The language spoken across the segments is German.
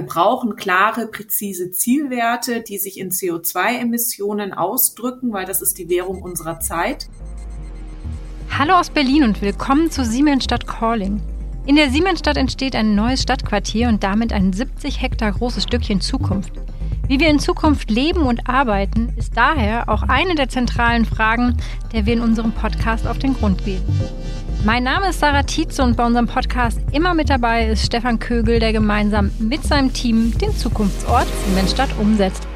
Wir brauchen klare, präzise Zielwerte, die sich in CO2-Emissionen ausdrücken, weil das ist die Währung unserer Zeit. Hallo aus Berlin und willkommen zu Siemensstadt Calling. In der Siemensstadt entsteht ein neues Stadtquartier und damit ein 70 Hektar großes Stückchen Zukunft. Wie wir in Zukunft leben und arbeiten, ist daher auch eine der zentralen Fragen, der wir in unserem Podcast auf den Grund gehen. Mein Name ist Sarah Tietze und bei unserem Podcast immer mit dabei ist Stefan Kögel, der gemeinsam mit seinem Team den Zukunftsort Siemensstadt umsetzt.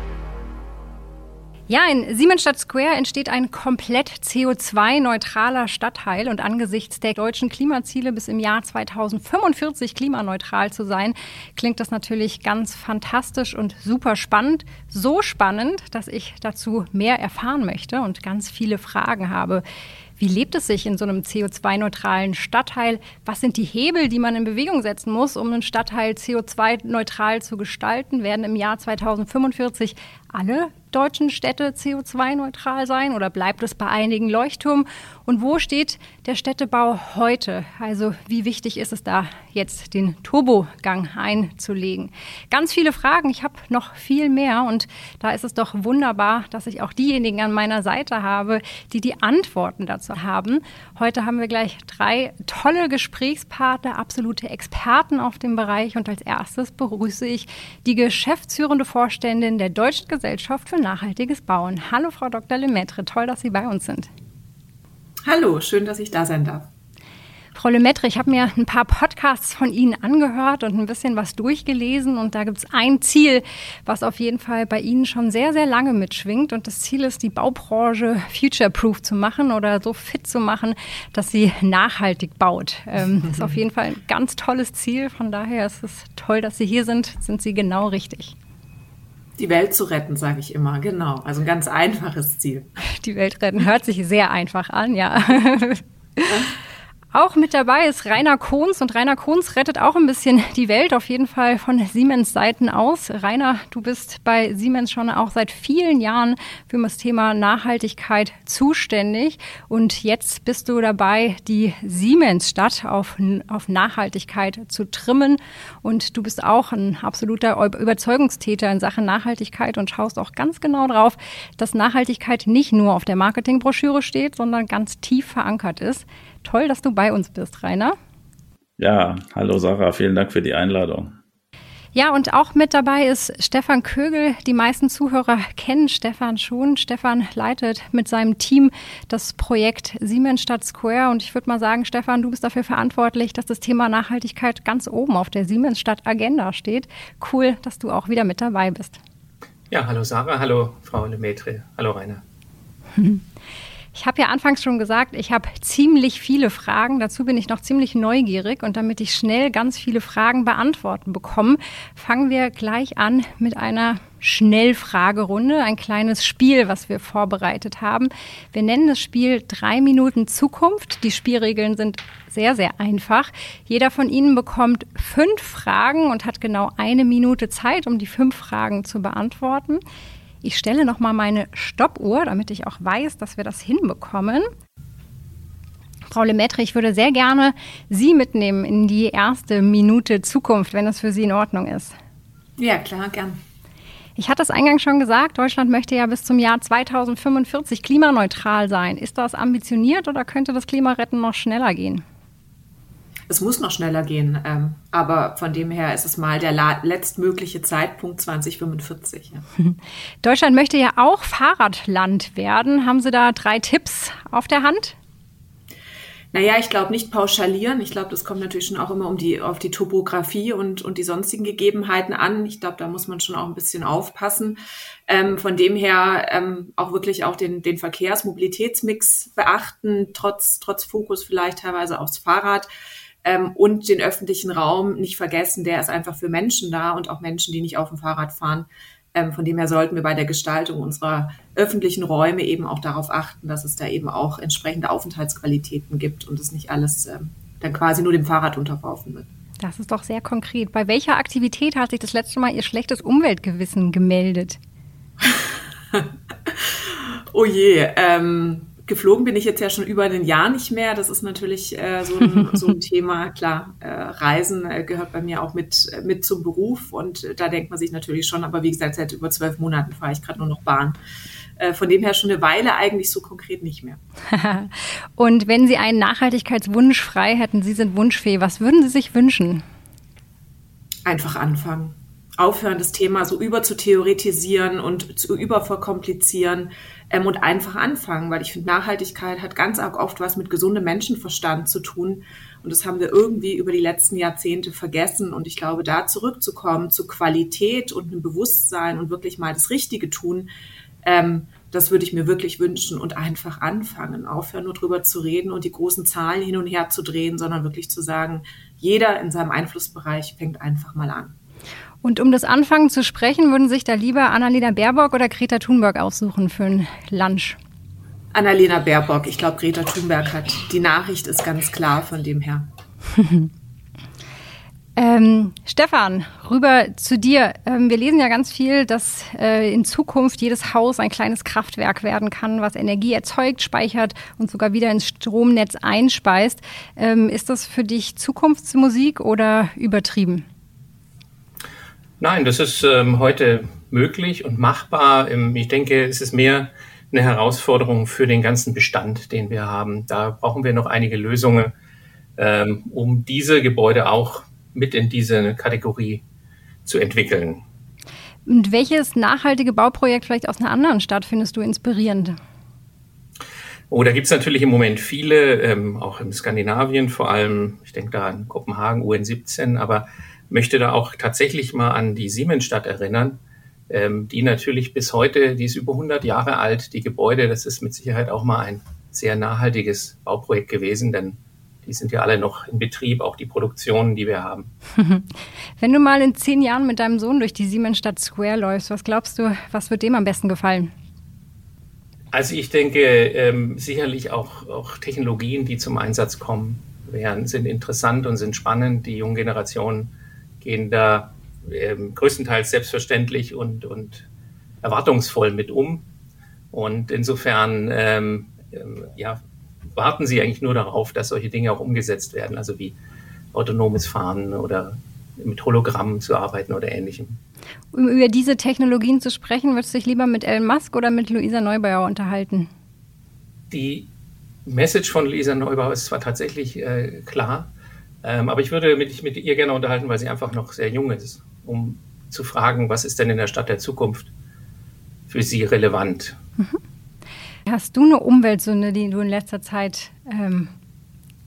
Ja, in Siemensstadt Square entsteht ein komplett CO2-neutraler Stadtteil und angesichts der deutschen Klimaziele bis im Jahr 2045 klimaneutral zu sein, klingt das natürlich ganz fantastisch und super spannend. So spannend, dass ich dazu mehr erfahren möchte und ganz viele Fragen habe. Wie lebt es sich in so einem CO2-neutralen Stadtteil? Was sind die Hebel, die man in Bewegung setzen muss, um einen Stadtteil CO2-neutral zu gestalten? Werden im Jahr 2045 alle deutschen Städte CO2-neutral sein oder bleibt es bei einigen Leuchtturmen? Und wo steht der Städtebau heute? Also wie wichtig ist es da jetzt den Turbogang einzulegen? Ganz viele Fragen. Ich habe noch viel mehr und da ist es doch wunderbar, dass ich auch diejenigen an meiner Seite habe, die die Antworten dazu haben. Heute haben wir gleich drei tolle Gesprächspartner, absolute Experten auf dem Bereich und als erstes begrüße ich die geschäftsführende Vorständin der Deutschen Gesellschaft für nachhaltiges Bauen. Hallo, Frau Dr. Lemaitre, toll, dass Sie bei uns sind. Hallo, schön, dass ich da sein darf. Frau Lemaitre, ich habe mir ein paar Podcasts von Ihnen angehört und ein bisschen was durchgelesen und da gibt es ein Ziel, was auf jeden Fall bei Ihnen schon sehr, sehr lange mitschwingt und das Ziel ist, die Baubranche future-proof zu machen oder so fit zu machen, dass sie nachhaltig baut. Ähm, das ist auf jeden Fall ein ganz tolles Ziel, von daher ist es toll, dass Sie hier sind, sind Sie genau richtig. Die Welt zu retten, sage ich immer, genau. Also ein ganz einfaches Ziel. Die Welt retten hört sich sehr einfach an, ja. Auch mit dabei ist Rainer Kohns und Rainer Kohns rettet auch ein bisschen die Welt auf jeden Fall von Siemens Seiten aus. Rainer, du bist bei Siemens schon auch seit vielen Jahren für das Thema Nachhaltigkeit zuständig und jetzt bist du dabei, die Siemens-Stadt auf, auf Nachhaltigkeit zu trimmen und du bist auch ein absoluter Überzeugungstäter in Sachen Nachhaltigkeit und schaust auch ganz genau drauf, dass Nachhaltigkeit nicht nur auf der Marketingbroschüre steht, sondern ganz tief verankert ist. Toll, dass du bei uns bist, Rainer. Ja, hallo Sarah, vielen Dank für die Einladung. Ja, und auch mit dabei ist Stefan Kögel. Die meisten Zuhörer kennen Stefan schon. Stefan leitet mit seinem Team das Projekt Siemensstadt Square. Und ich würde mal sagen, Stefan, du bist dafür verantwortlich, dass das Thema Nachhaltigkeit ganz oben auf der Siemensstadt Agenda steht. Cool, dass du auch wieder mit dabei bist. Ja, hallo Sarah, hallo Frau Lemaitre, hallo Rainer. Ich habe ja anfangs schon gesagt, ich habe ziemlich viele Fragen. Dazu bin ich noch ziemlich neugierig. Und damit ich schnell ganz viele Fragen beantworten bekomme, fangen wir gleich an mit einer Schnellfragerunde, ein kleines Spiel, was wir vorbereitet haben. Wir nennen das Spiel drei Minuten Zukunft. Die Spielregeln sind sehr, sehr einfach. Jeder von Ihnen bekommt fünf Fragen und hat genau eine Minute Zeit, um die fünf Fragen zu beantworten. Ich stelle noch mal meine Stoppuhr, damit ich auch weiß, dass wir das hinbekommen. Frau Lemaitre, ich würde sehr gerne Sie mitnehmen in die erste Minute Zukunft, wenn das für Sie in Ordnung ist. Ja, klar, gern. Ich hatte es eingangs schon gesagt, Deutschland möchte ja bis zum Jahr 2045 klimaneutral sein. Ist das ambitioniert oder könnte das Klimaretten noch schneller gehen? Es muss noch schneller gehen, ähm, aber von dem her ist es mal der letztmögliche Zeitpunkt 2045. Ja. Deutschland möchte ja auch Fahrradland werden. Haben Sie da drei Tipps auf der Hand? Naja, ich glaube nicht pauschalieren. Ich glaube, das kommt natürlich schon auch immer um die, auf die Topografie und, und die sonstigen Gegebenheiten an. Ich glaube, da muss man schon auch ein bisschen aufpassen. Ähm, von dem her ähm, auch wirklich auch den, den Verkehrs-Mobilitätsmix beachten, trotz, trotz Fokus vielleicht teilweise aufs Fahrrad ähm, und den öffentlichen Raum nicht vergessen, der ist einfach für Menschen da und auch Menschen, die nicht auf dem Fahrrad fahren. Ähm, von dem her sollten wir bei der Gestaltung unserer öffentlichen Räume eben auch darauf achten, dass es da eben auch entsprechende Aufenthaltsqualitäten gibt und es nicht alles ähm, dann quasi nur dem Fahrrad unterworfen wird. Das ist doch sehr konkret. Bei welcher Aktivität hat sich das letzte Mal Ihr schlechtes Umweltgewissen gemeldet? oh je, ähm, geflogen bin ich jetzt ja schon über ein Jahr nicht mehr. Das ist natürlich äh, so, ein, so ein Thema. Klar, äh, Reisen äh, gehört bei mir auch mit, äh, mit zum Beruf und äh, da denkt man sich natürlich schon, aber wie gesagt, seit über zwölf Monaten fahre ich gerade nur noch Bahn. Äh, von dem her schon eine Weile eigentlich so konkret nicht mehr. und wenn Sie einen Nachhaltigkeitswunsch frei hätten, Sie sind Wunschfee, was würden Sie sich wünschen? Einfach anfangen aufhören, das Thema so über zu theoretisieren und zu überverkomplizieren ähm, und einfach anfangen, weil ich finde, Nachhaltigkeit hat ganz arg oft was mit gesundem Menschenverstand zu tun. Und das haben wir irgendwie über die letzten Jahrzehnte vergessen. Und ich glaube, da zurückzukommen zu Qualität und einem Bewusstsein und wirklich mal das Richtige tun, ähm, das würde ich mir wirklich wünschen und einfach anfangen. Aufhören, nur drüber zu reden und die großen Zahlen hin und her zu drehen, sondern wirklich zu sagen, jeder in seinem Einflussbereich fängt einfach mal an. Und um das Anfangen zu sprechen, würden sich da lieber Annalena Baerbock oder Greta Thunberg aussuchen für ein Lunch? Annalena Baerbock. Ich glaube, Greta Thunberg hat die Nachricht ist ganz klar von dem her. ähm, Stefan, rüber zu dir. Ähm, wir lesen ja ganz viel, dass äh, in Zukunft jedes Haus ein kleines Kraftwerk werden kann, was Energie erzeugt, speichert und sogar wieder ins Stromnetz einspeist. Ähm, ist das für dich Zukunftsmusik oder übertrieben? Nein, das ist ähm, heute möglich und machbar. Ähm, ich denke, es ist mehr eine Herausforderung für den ganzen Bestand, den wir haben. Da brauchen wir noch einige Lösungen, ähm, um diese Gebäude auch mit in diese Kategorie zu entwickeln. Und welches nachhaltige Bauprojekt vielleicht aus einer anderen Stadt findest du inspirierend? Oh, da gibt es natürlich im Moment viele, ähm, auch in Skandinavien vor allem. Ich denke da an Kopenhagen, UN17, aber möchte da auch tatsächlich mal an die Siemensstadt erinnern, ähm, die natürlich bis heute, die ist über 100 Jahre alt, die Gebäude, das ist mit Sicherheit auch mal ein sehr nachhaltiges Bauprojekt gewesen, denn die sind ja alle noch in Betrieb, auch die Produktionen, die wir haben. Wenn du mal in zehn Jahren mit deinem Sohn durch die Siemensstadt Square läufst, was glaubst du, was wird dem am besten gefallen? Also ich denke ähm, sicherlich auch, auch Technologien, die zum Einsatz kommen, werden, sind interessant und sind spannend. Die jungen Generationen gehen da ähm, größtenteils selbstverständlich und, und erwartungsvoll mit um. Und insofern ähm, ähm, ja, warten sie eigentlich nur darauf, dass solche Dinge auch umgesetzt werden, also wie autonomes Fahren oder mit Hologrammen zu arbeiten oder ähnlichem. Um über diese Technologien zu sprechen, würdest du dich lieber mit Elon Musk oder mit Luisa Neubauer unterhalten? Die Message von Luisa Neubauer ist zwar tatsächlich äh, klar, ähm, aber ich würde mich mit ihr gerne unterhalten, weil sie einfach noch sehr jung ist, um zu fragen, was ist denn in der Stadt der Zukunft für sie relevant. Mhm. Hast du eine Umweltsünde, die du in letzter Zeit, ähm,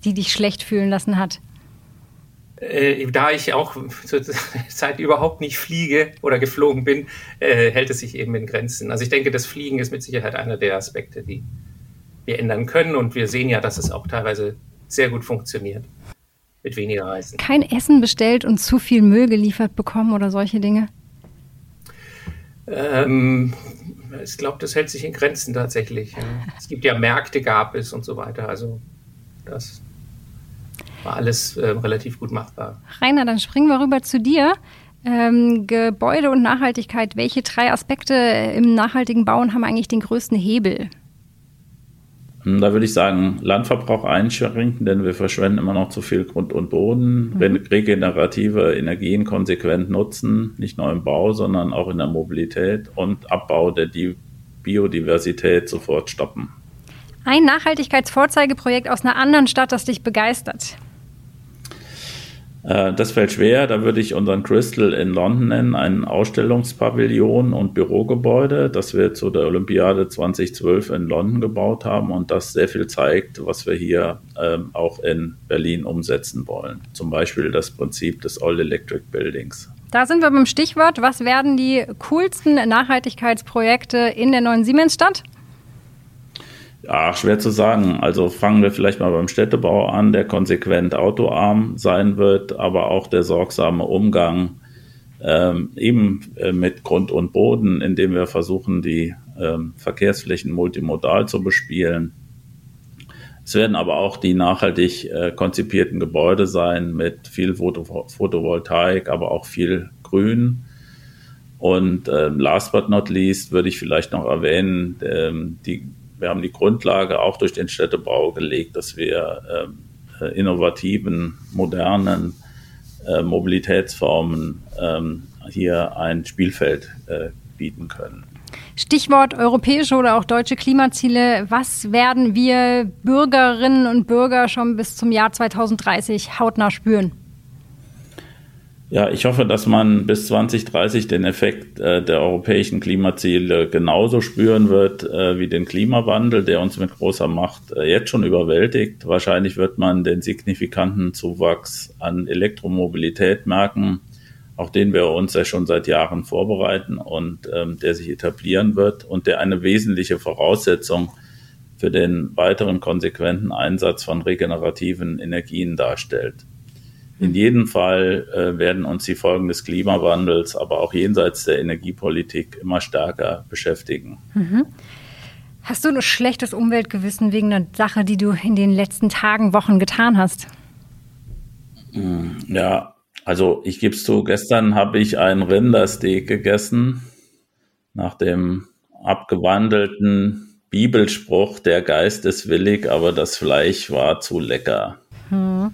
die dich schlecht fühlen lassen hat? Äh, da ich auch zur Zeit überhaupt nicht fliege oder geflogen bin, äh, hält es sich eben in Grenzen. Also ich denke, das Fliegen ist mit Sicherheit einer der Aspekte, die wir ändern können. Und wir sehen ja, dass es auch teilweise sehr gut funktioniert mit weniger Reisen. Kein Essen bestellt und zu viel Müll geliefert bekommen oder solche Dinge? Ähm, ich glaube, das hält sich in Grenzen tatsächlich. Es gibt ja Märkte, gab es und so weiter. Also das war alles äh, relativ gut machbar. Rainer, dann springen wir rüber zu dir. Ähm, Gebäude und Nachhaltigkeit, welche drei Aspekte im nachhaltigen Bauen haben eigentlich den größten Hebel? Hm, da würde ich sagen, Landverbrauch einschränken, denn wir verschwenden immer noch zu viel Grund und Boden. Mhm. Regenerative Energien konsequent nutzen, nicht nur im Bau, sondern auch in der Mobilität und Abbau der Biodiversität sofort stoppen. Ein Nachhaltigkeitsvorzeigeprojekt aus einer anderen Stadt, das dich begeistert. Äh, das fällt schwer. Da würde ich unseren Crystal in London nennen, ein Ausstellungspavillon und Bürogebäude, das wir zu der Olympiade 2012 in London gebaut haben und das sehr viel zeigt, was wir hier ähm, auch in Berlin umsetzen wollen. Zum Beispiel das Prinzip des All Electric Buildings. Da sind wir beim Stichwort. Was werden die coolsten Nachhaltigkeitsprojekte in der neuen Siemensstadt? Ja, schwer zu sagen. Also fangen wir vielleicht mal beim Städtebau an, der konsequent autoarm sein wird, aber auch der sorgsame Umgang ähm, eben äh, mit Grund und Boden, indem wir versuchen, die ähm, Verkehrsflächen multimodal zu bespielen. Es werden aber auch die nachhaltig äh, konzipierten Gebäude sein mit viel Photo Photovoltaik, aber auch viel Grün. Und äh, last but not least würde ich vielleicht noch erwähnen, ähm, die wir haben die Grundlage auch durch den Städtebau gelegt, dass wir ähm, äh, innovativen, modernen äh, Mobilitätsformen ähm, hier ein Spielfeld äh, bieten können. Stichwort europäische oder auch deutsche Klimaziele. Was werden wir Bürgerinnen und Bürger schon bis zum Jahr 2030 hautnah spüren? Ja, ich hoffe, dass man bis 2030 den Effekt äh, der europäischen Klimaziele genauso spüren wird äh, wie den Klimawandel, der uns mit großer Macht äh, jetzt schon überwältigt. Wahrscheinlich wird man den signifikanten Zuwachs an Elektromobilität merken, auch den wir uns ja schon seit Jahren vorbereiten und ähm, der sich etablieren wird und der eine wesentliche Voraussetzung für den weiteren konsequenten Einsatz von regenerativen Energien darstellt. In jedem Fall äh, werden uns die Folgen des Klimawandels, aber auch jenseits der Energiepolitik immer stärker beschäftigen. Mhm. Hast du ein schlechtes Umweltgewissen wegen einer Sache, die du in den letzten Tagen, Wochen getan hast? Hm, ja, also ich gebe es zu, gestern habe ich ein Rindersteak gegessen nach dem abgewandelten Bibelspruch, der Geist ist willig, aber das Fleisch war zu lecker. Hm.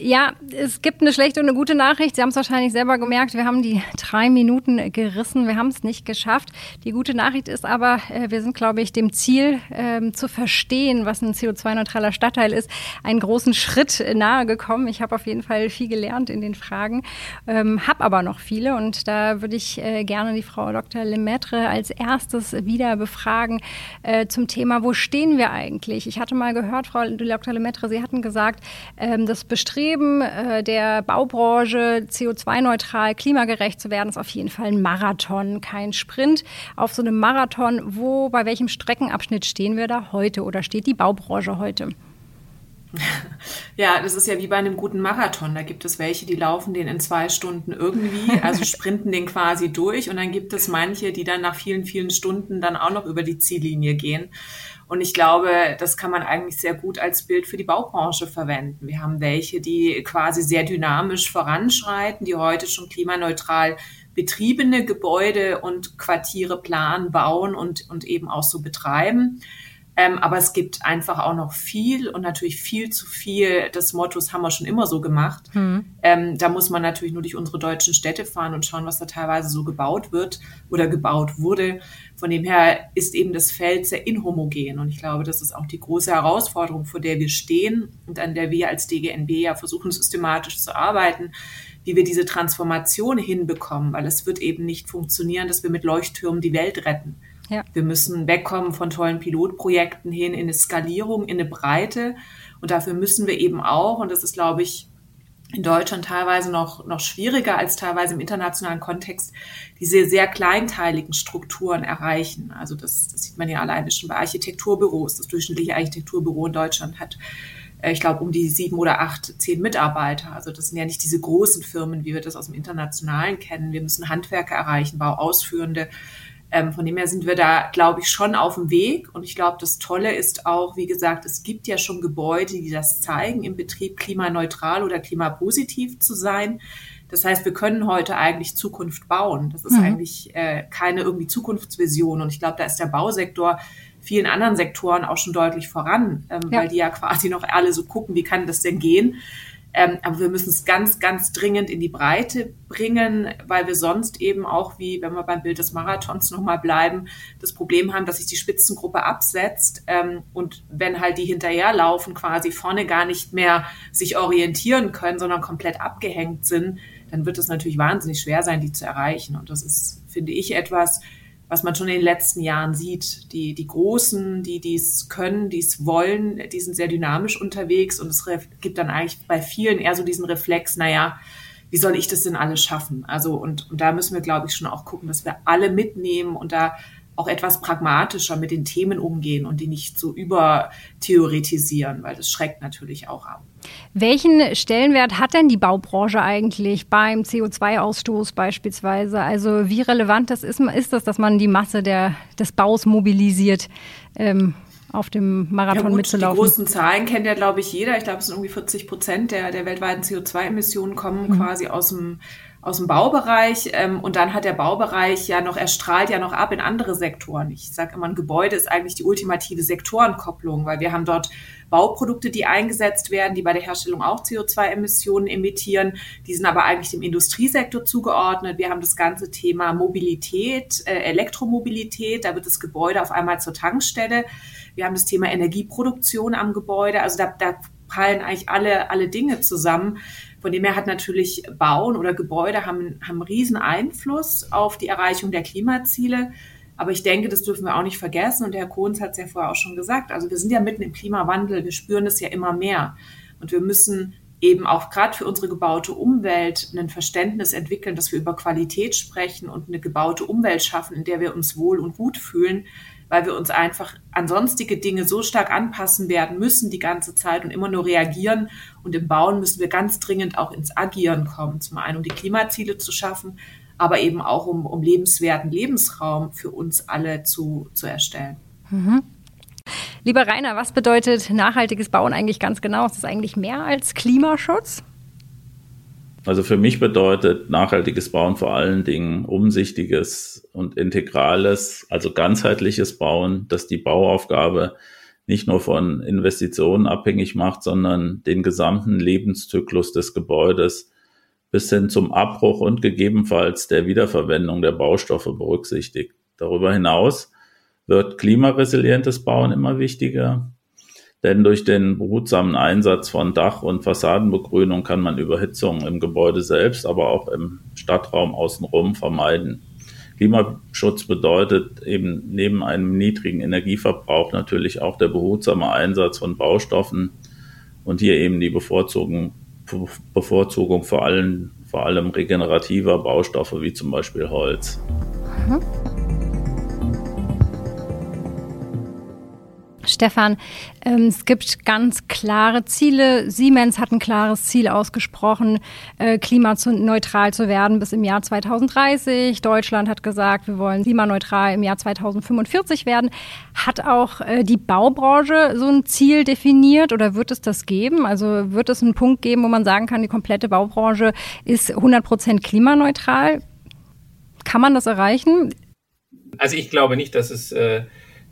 ja, es gibt eine schlechte und eine gute Nachricht. Sie haben es wahrscheinlich selber gemerkt. Wir haben die drei Minuten gerissen. Wir haben es nicht geschafft. Die gute Nachricht ist aber, äh, wir sind, glaube ich, dem Ziel ähm, zu verstehen, was ein CO2-neutraler Stadtteil ist, einen großen Schritt nahe gekommen. Ich habe auf jeden Fall viel gelernt in den Fragen, ähm, habe aber noch viele und da würde ich äh, gerne die Frau Dr. Lemaitre als erstes wieder befragen äh, zum Thema, wo stehen wir eigentlich? Ich hatte mal gehört, Frau Dr. Lemaitre, Sie hatten gesagt, ähm, das Bestreben äh, der Baubranche, CO2-neutral, klimagerecht zu werden, ist auf jeden Fall ein Marathon, kein Sprint. Auf so einem Marathon, wo, bei welchem Streckenabschnitt stehen wir da heute oder steht die Baubranche heute? Ja, das ist ja wie bei einem guten Marathon. Da gibt es welche, die laufen den in zwei Stunden irgendwie, also sprinten den quasi durch. Und dann gibt es manche, die dann nach vielen, vielen Stunden dann auch noch über die Ziellinie gehen. Und ich glaube, das kann man eigentlich sehr gut als Bild für die Baubranche verwenden. Wir haben welche, die quasi sehr dynamisch voranschreiten, die heute schon klimaneutral betriebene Gebäude und Quartiere planen, bauen und, und eben auch so betreiben. Ähm, aber es gibt einfach auch noch viel und natürlich viel zu viel des Mottos haben wir schon immer so gemacht. Mhm. Ähm, da muss man natürlich nur durch unsere deutschen Städte fahren und schauen, was da teilweise so gebaut wird oder gebaut wurde. Von dem her ist eben das Feld sehr inhomogen. Und ich glaube, das ist auch die große Herausforderung, vor der wir stehen und an der wir als DGNB ja versuchen, systematisch zu arbeiten, wie wir diese Transformation hinbekommen, weil es wird eben nicht funktionieren, dass wir mit Leuchttürmen die Welt retten. Ja. Wir müssen wegkommen von tollen Pilotprojekten hin in eine Skalierung, in eine Breite. Und dafür müssen wir eben auch, und das ist, glaube ich, in Deutschland teilweise noch, noch schwieriger als teilweise im internationalen Kontext, diese sehr kleinteiligen Strukturen erreichen. Also das, das sieht man ja alleine schon bei Architekturbüros. Das durchschnittliche Architekturbüro in Deutschland hat, äh, ich glaube, um die sieben oder acht, zehn Mitarbeiter. Also das sind ja nicht diese großen Firmen, wie wir das aus dem Internationalen kennen. Wir müssen Handwerker erreichen, Bauausführende, ähm, von dem her sind wir da, glaube ich, schon auf dem Weg. Und ich glaube, das Tolle ist auch, wie gesagt, es gibt ja schon Gebäude, die das zeigen, im Betrieb klimaneutral oder klimapositiv zu sein. Das heißt, wir können heute eigentlich Zukunft bauen. Das ist mhm. eigentlich äh, keine irgendwie Zukunftsvision. Und ich glaube, da ist der Bausektor vielen anderen Sektoren auch schon deutlich voran, ähm, ja. weil die ja quasi noch alle so gucken, wie kann das denn gehen. Ähm, aber wir müssen es ganz, ganz dringend in die Breite bringen, weil wir sonst eben auch, wie wenn wir beim Bild des Marathons nochmal bleiben, das Problem haben, dass sich die Spitzengruppe absetzt ähm, und wenn halt die hinterherlaufen, quasi vorne gar nicht mehr sich orientieren können, sondern komplett abgehängt sind, dann wird es natürlich wahnsinnig schwer sein, die zu erreichen. Und das ist, finde ich, etwas, was man schon in den letzten Jahren sieht. Die, die Großen, die dies können, die es wollen, die sind sehr dynamisch unterwegs und es gibt dann eigentlich bei vielen eher so diesen Reflex, naja, wie soll ich das denn alles schaffen? Also, und, und da müssen wir, glaube ich, schon auch gucken, dass wir alle mitnehmen und da auch etwas pragmatischer mit den Themen umgehen und die nicht so übertheoretisieren, weil das schreckt natürlich auch ab. Welchen Stellenwert hat denn die Baubranche eigentlich beim CO2-Ausstoß beispielsweise? Also wie relevant das ist, ist das, dass man die Masse der, des Baus mobilisiert? Ähm, auf dem Marathon ja gut, mitzulaufen. Die großen Zahlen kennt ja, glaube ich, jeder. Ich glaube, es sind irgendwie 40 Prozent der, der weltweiten CO2-Emissionen kommen mhm. quasi aus dem aus dem Baubereich ähm, und dann hat der Baubereich ja noch, er strahlt ja noch ab in andere Sektoren. Ich sage immer, ein Gebäude ist eigentlich die ultimative Sektorenkopplung, weil wir haben dort Bauprodukte, die eingesetzt werden, die bei der Herstellung auch CO2-Emissionen emittieren. Die sind aber eigentlich dem Industriesektor zugeordnet. Wir haben das ganze Thema Mobilität, äh, Elektromobilität, da wird das Gebäude auf einmal zur Tankstelle. Wir haben das Thema Energieproduktion am Gebäude. Also da, da prallen eigentlich alle, alle Dinge zusammen. Von dem her hat natürlich Bauen oder Gebäude haben, haben einen riesen Einfluss auf die Erreichung der Klimaziele. Aber ich denke, das dürfen wir auch nicht vergessen. Und Herr Kohns hat es ja vorher auch schon gesagt. Also wir sind ja mitten im Klimawandel. Wir spüren es ja immer mehr. Und wir müssen eben auch gerade für unsere gebaute Umwelt ein Verständnis entwickeln, dass wir über Qualität sprechen und eine gebaute Umwelt schaffen, in der wir uns wohl und gut fühlen, weil wir uns einfach an sonstige Dinge so stark anpassen werden müssen die ganze Zeit und immer nur reagieren. Und im Bauen müssen wir ganz dringend auch ins Agieren kommen. Zum einen, um die Klimaziele zu schaffen, aber eben auch um, um lebenswerten Lebensraum für uns alle zu, zu erstellen. Mhm. Lieber Rainer, was bedeutet nachhaltiges Bauen eigentlich ganz genau? Ist das eigentlich mehr als Klimaschutz? Also für mich bedeutet nachhaltiges Bauen vor allen Dingen umsichtiges und integrales, also ganzheitliches Bauen, das die Bauaufgabe nicht nur von Investitionen abhängig macht, sondern den gesamten Lebenszyklus des Gebäudes bis hin zum Abbruch und gegebenenfalls der Wiederverwendung der Baustoffe berücksichtigt. Darüber hinaus wird klimaresilientes Bauen immer wichtiger. Denn durch den behutsamen Einsatz von Dach- und Fassadenbegrünung kann man Überhitzung im Gebäude selbst, aber auch im Stadtraum außenrum vermeiden. Klimaschutz bedeutet eben neben einem niedrigen Energieverbrauch natürlich auch der behutsame Einsatz von Baustoffen und hier eben die Bevorzugung, Bevorzugung vor allem, vor allem regenerativer Baustoffe wie zum Beispiel Holz. Mhm. Stefan, ähm, es gibt ganz klare Ziele. Siemens hat ein klares Ziel ausgesprochen, äh, klimaneutral zu werden bis im Jahr 2030. Deutschland hat gesagt, wir wollen klimaneutral im Jahr 2045 werden. Hat auch äh, die Baubranche so ein Ziel definiert oder wird es das geben? Also wird es einen Punkt geben, wo man sagen kann, die komplette Baubranche ist 100 Prozent klimaneutral? Kann man das erreichen? Also ich glaube nicht, dass es äh,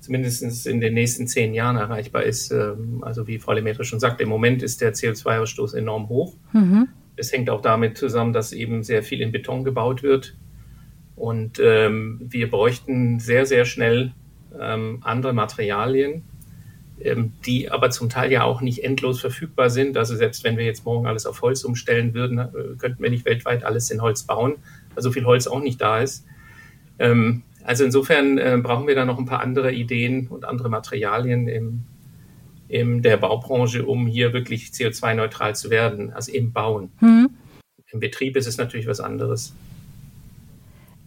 zumindest in den nächsten zehn Jahren erreichbar ist. Ähm, also wie Frau Lemaitre schon sagte, im Moment ist der CO2-Ausstoß enorm hoch. Mhm. Es hängt auch damit zusammen, dass eben sehr viel in Beton gebaut wird. Und ähm, wir bräuchten sehr, sehr schnell ähm, andere Materialien, ähm, die aber zum Teil ja auch nicht endlos verfügbar sind. Also selbst wenn wir jetzt morgen alles auf Holz umstellen würden, äh, könnten wir nicht weltweit alles in Holz bauen, weil so viel Holz auch nicht da ist. Ähm, also insofern äh, brauchen wir da noch ein paar andere Ideen und andere Materialien im, in der Baubranche, um hier wirklich CO2-neutral zu werden, also im Bauen. Hm. Im Betrieb ist es natürlich was anderes.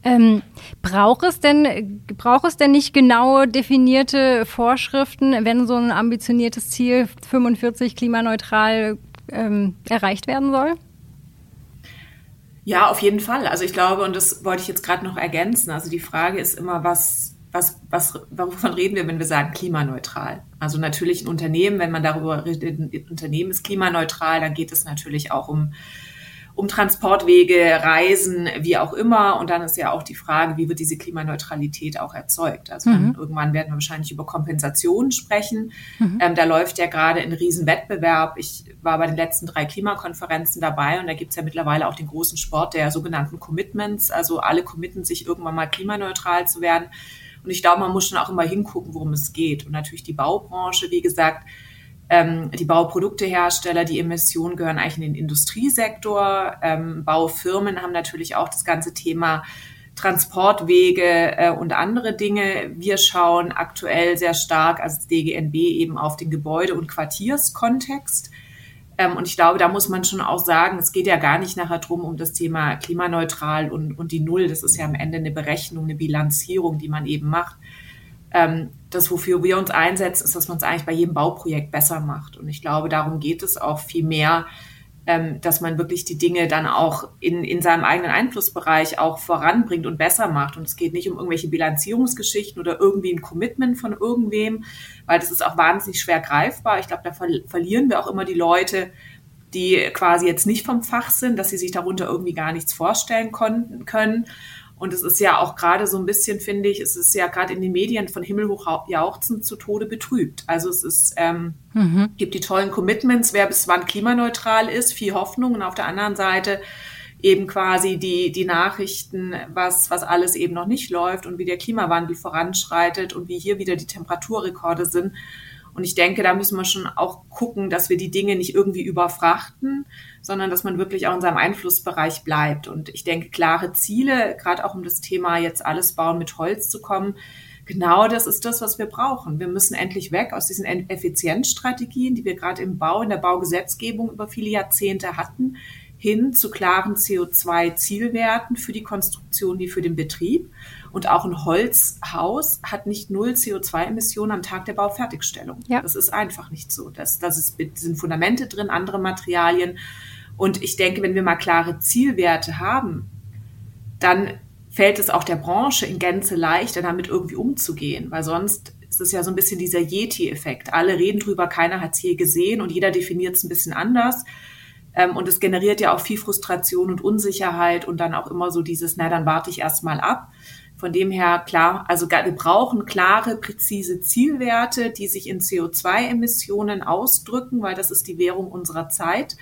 Ähm, braucht es denn, braucht es denn nicht genaue definierte Vorschriften, wenn so ein ambitioniertes Ziel 45 klimaneutral ähm, erreicht werden soll? Ja, auf jeden Fall. Also ich glaube, und das wollte ich jetzt gerade noch ergänzen. Also die Frage ist immer, was, was, was, wovon reden wir, wenn wir sagen klimaneutral? Also natürlich ein Unternehmen, wenn man darüber redet, ein Unternehmen ist klimaneutral, dann geht es natürlich auch um um Transportwege, Reisen, wie auch immer. Und dann ist ja auch die Frage, wie wird diese Klimaneutralität auch erzeugt? Also mhm. irgendwann werden wir wahrscheinlich über Kompensationen sprechen. Mhm. Ähm, da läuft ja gerade ein Riesenwettbewerb. Ich war bei den letzten drei Klimakonferenzen dabei und da gibt es ja mittlerweile auch den großen Sport der sogenannten Commitments. Also alle committen sich irgendwann mal klimaneutral zu werden. Und ich glaube, man muss schon auch immer hingucken, worum es geht. Und natürlich die Baubranche, wie gesagt, ähm, die Bauproduktehersteller, die Emissionen gehören eigentlich in den Industriesektor. Ähm, Baufirmen haben natürlich auch das ganze Thema Transportwege äh, und andere Dinge. Wir schauen aktuell sehr stark als DGNB eben auf den Gebäude- und Quartierskontext. Ähm, und ich glaube, da muss man schon auch sagen, es geht ja gar nicht nachher drum um das Thema klimaneutral und, und die Null. Das ist ja am Ende eine Berechnung, eine Bilanzierung, die man eben macht ähm, das, wofür wir uns einsetzen, ist, dass man es eigentlich bei jedem Bauprojekt besser macht. Und ich glaube, darum geht es auch viel mehr, ähm, dass man wirklich die Dinge dann auch in, in seinem eigenen Einflussbereich auch voranbringt und besser macht. Und es geht nicht um irgendwelche Bilanzierungsgeschichten oder irgendwie ein Commitment von irgendwem, weil das ist auch wahnsinnig schwer greifbar. Ich glaube, da ver verlieren wir auch immer die Leute, die quasi jetzt nicht vom Fach sind, dass sie sich darunter irgendwie gar nichts vorstellen konnten, können. Und es ist ja auch gerade so ein bisschen, finde ich, es ist ja gerade in den Medien von Himmel hoch jauchzend zu Tode betrübt. Also es ist, ähm, mhm. gibt die tollen Commitments, wer bis wann klimaneutral ist, viel Hoffnung. Und auf der anderen Seite eben quasi die, die Nachrichten, was, was alles eben noch nicht läuft und wie der Klimawandel voranschreitet und wie hier wieder die Temperaturrekorde sind. Und ich denke, da müssen wir schon auch gucken, dass wir die Dinge nicht irgendwie überfrachten, sondern dass man wirklich auch in seinem Einflussbereich bleibt. Und ich denke, klare Ziele, gerade auch um das Thema jetzt alles bauen mit Holz zu kommen, genau das ist das, was wir brauchen. Wir müssen endlich weg aus diesen Effizienzstrategien, die wir gerade im Bau, in der Baugesetzgebung über viele Jahrzehnte hatten, hin zu klaren CO2-Zielwerten für die Konstruktion wie für den Betrieb. Und auch ein Holzhaus hat nicht null CO2-Emissionen am Tag der Baufertigstellung. Ja. Das ist einfach nicht so. Das, das ist, sind Fundamente drin, andere Materialien. Und ich denke, wenn wir mal klare Zielwerte haben, dann fällt es auch der Branche in Gänze leichter, damit irgendwie umzugehen, weil sonst ist es ja so ein bisschen dieser Yeti-Effekt. Alle reden drüber, keiner hat es je gesehen und jeder definiert es ein bisschen anders. Ähm, und es generiert ja auch viel Frustration und Unsicherheit und dann auch immer so dieses, na, dann warte ich erst mal ab. Von dem her klar, also wir brauchen klare, präzise Zielwerte, die sich in CO2-Emissionen ausdrücken, weil das ist die Währung unserer Zeit.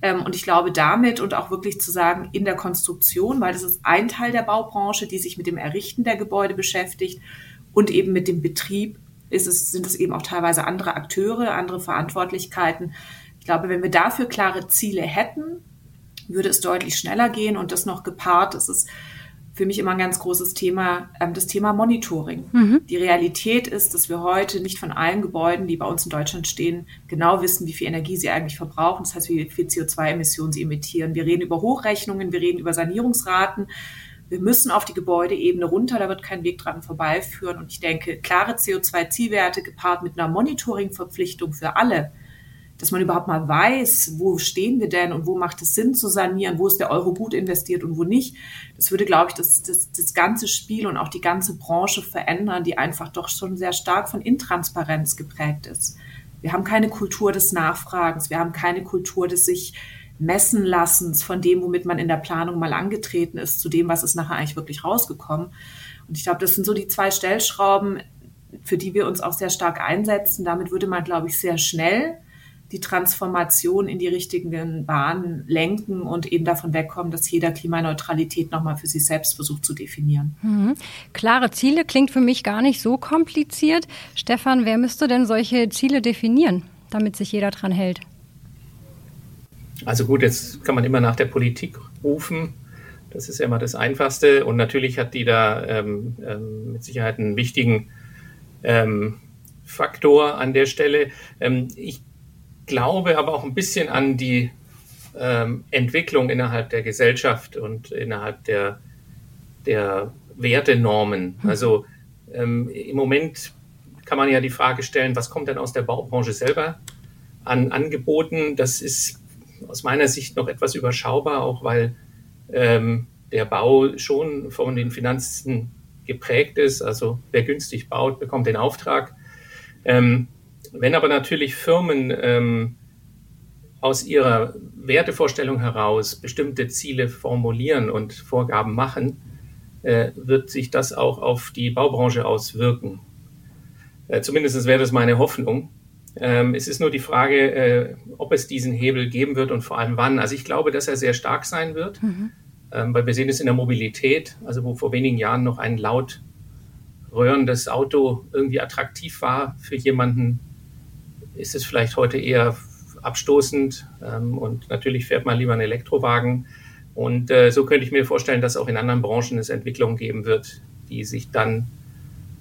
Ähm, und ich glaube damit und auch wirklich zu sagen, in der Konstruktion, weil das ist ein Teil der Baubranche, die sich mit dem Errichten der Gebäude beschäftigt und eben mit dem Betrieb es, sind es eben auch teilweise andere Akteure, andere Verantwortlichkeiten. Ich glaube, wenn wir dafür klare Ziele hätten, würde es deutlich schneller gehen und das noch gepaart. Das ist für mich immer ein ganz großes Thema, ähm, das Thema Monitoring. Mhm. Die Realität ist, dass wir heute nicht von allen Gebäuden, die bei uns in Deutschland stehen, genau wissen, wie viel Energie sie eigentlich verbrauchen. Das heißt, wie viel CO2-Emissionen sie emittieren. Wir reden über Hochrechnungen, wir reden über Sanierungsraten. Wir müssen auf die Gebäudeebene runter, da wird kein Weg dran vorbeiführen. Und ich denke, klare CO2-Zielwerte gepaart mit einer Monitoring-Verpflichtung für alle, dass man überhaupt mal weiß, wo stehen wir denn und wo macht es Sinn zu sanieren, wo ist der Euro gut investiert und wo nicht. Das würde, glaube ich, das, das, das ganze Spiel und auch die ganze Branche verändern, die einfach doch schon sehr stark von Intransparenz geprägt ist. Wir haben keine Kultur des Nachfragens, wir haben keine Kultur des sich messen lassens von dem, womit man in der Planung mal angetreten ist, zu dem, was ist nachher eigentlich wirklich rausgekommen. Und ich glaube, das sind so die zwei Stellschrauben, für die wir uns auch sehr stark einsetzen. Damit würde man, glaube ich, sehr schnell die Transformation in die richtigen Bahnen lenken und eben davon wegkommen, dass jeder Klimaneutralität nochmal für sich selbst versucht zu definieren. Mhm. Klare Ziele klingt für mich gar nicht so kompliziert. Stefan, wer müsste denn solche Ziele definieren, damit sich jeder dran hält? Also gut, jetzt kann man immer nach der Politik rufen. Das ist ja immer das Einfachste. Und natürlich hat die da ähm, ähm, mit Sicherheit einen wichtigen ähm, Faktor an der Stelle. Ähm, ich glaube aber auch ein bisschen an die ähm, Entwicklung innerhalb der Gesellschaft und innerhalb der, der Wertenormen. Hm. Also ähm, im Moment kann man ja die Frage stellen, was kommt denn aus der Baubranche selber an Angeboten? Das ist aus meiner Sicht noch etwas überschaubar, auch weil ähm, der Bau schon von den Finanzen geprägt ist. Also wer günstig baut, bekommt den Auftrag. Ähm, wenn aber natürlich Firmen ähm, aus ihrer Wertevorstellung heraus bestimmte Ziele formulieren und Vorgaben machen, äh, wird sich das auch auf die Baubranche auswirken. Äh, zumindest wäre das meine Hoffnung. Ähm, es ist nur die Frage, äh, ob es diesen Hebel geben wird und vor allem wann. Also ich glaube, dass er sehr stark sein wird, mhm. ähm, weil wir sehen es in der Mobilität, also wo vor wenigen Jahren noch ein laut röhrendes Auto irgendwie attraktiv war für jemanden, ist es vielleicht heute eher abstoßend ähm, und natürlich fährt man lieber einen Elektrowagen. Und äh, so könnte ich mir vorstellen, dass auch in anderen Branchen es Entwicklungen geben wird, die sich dann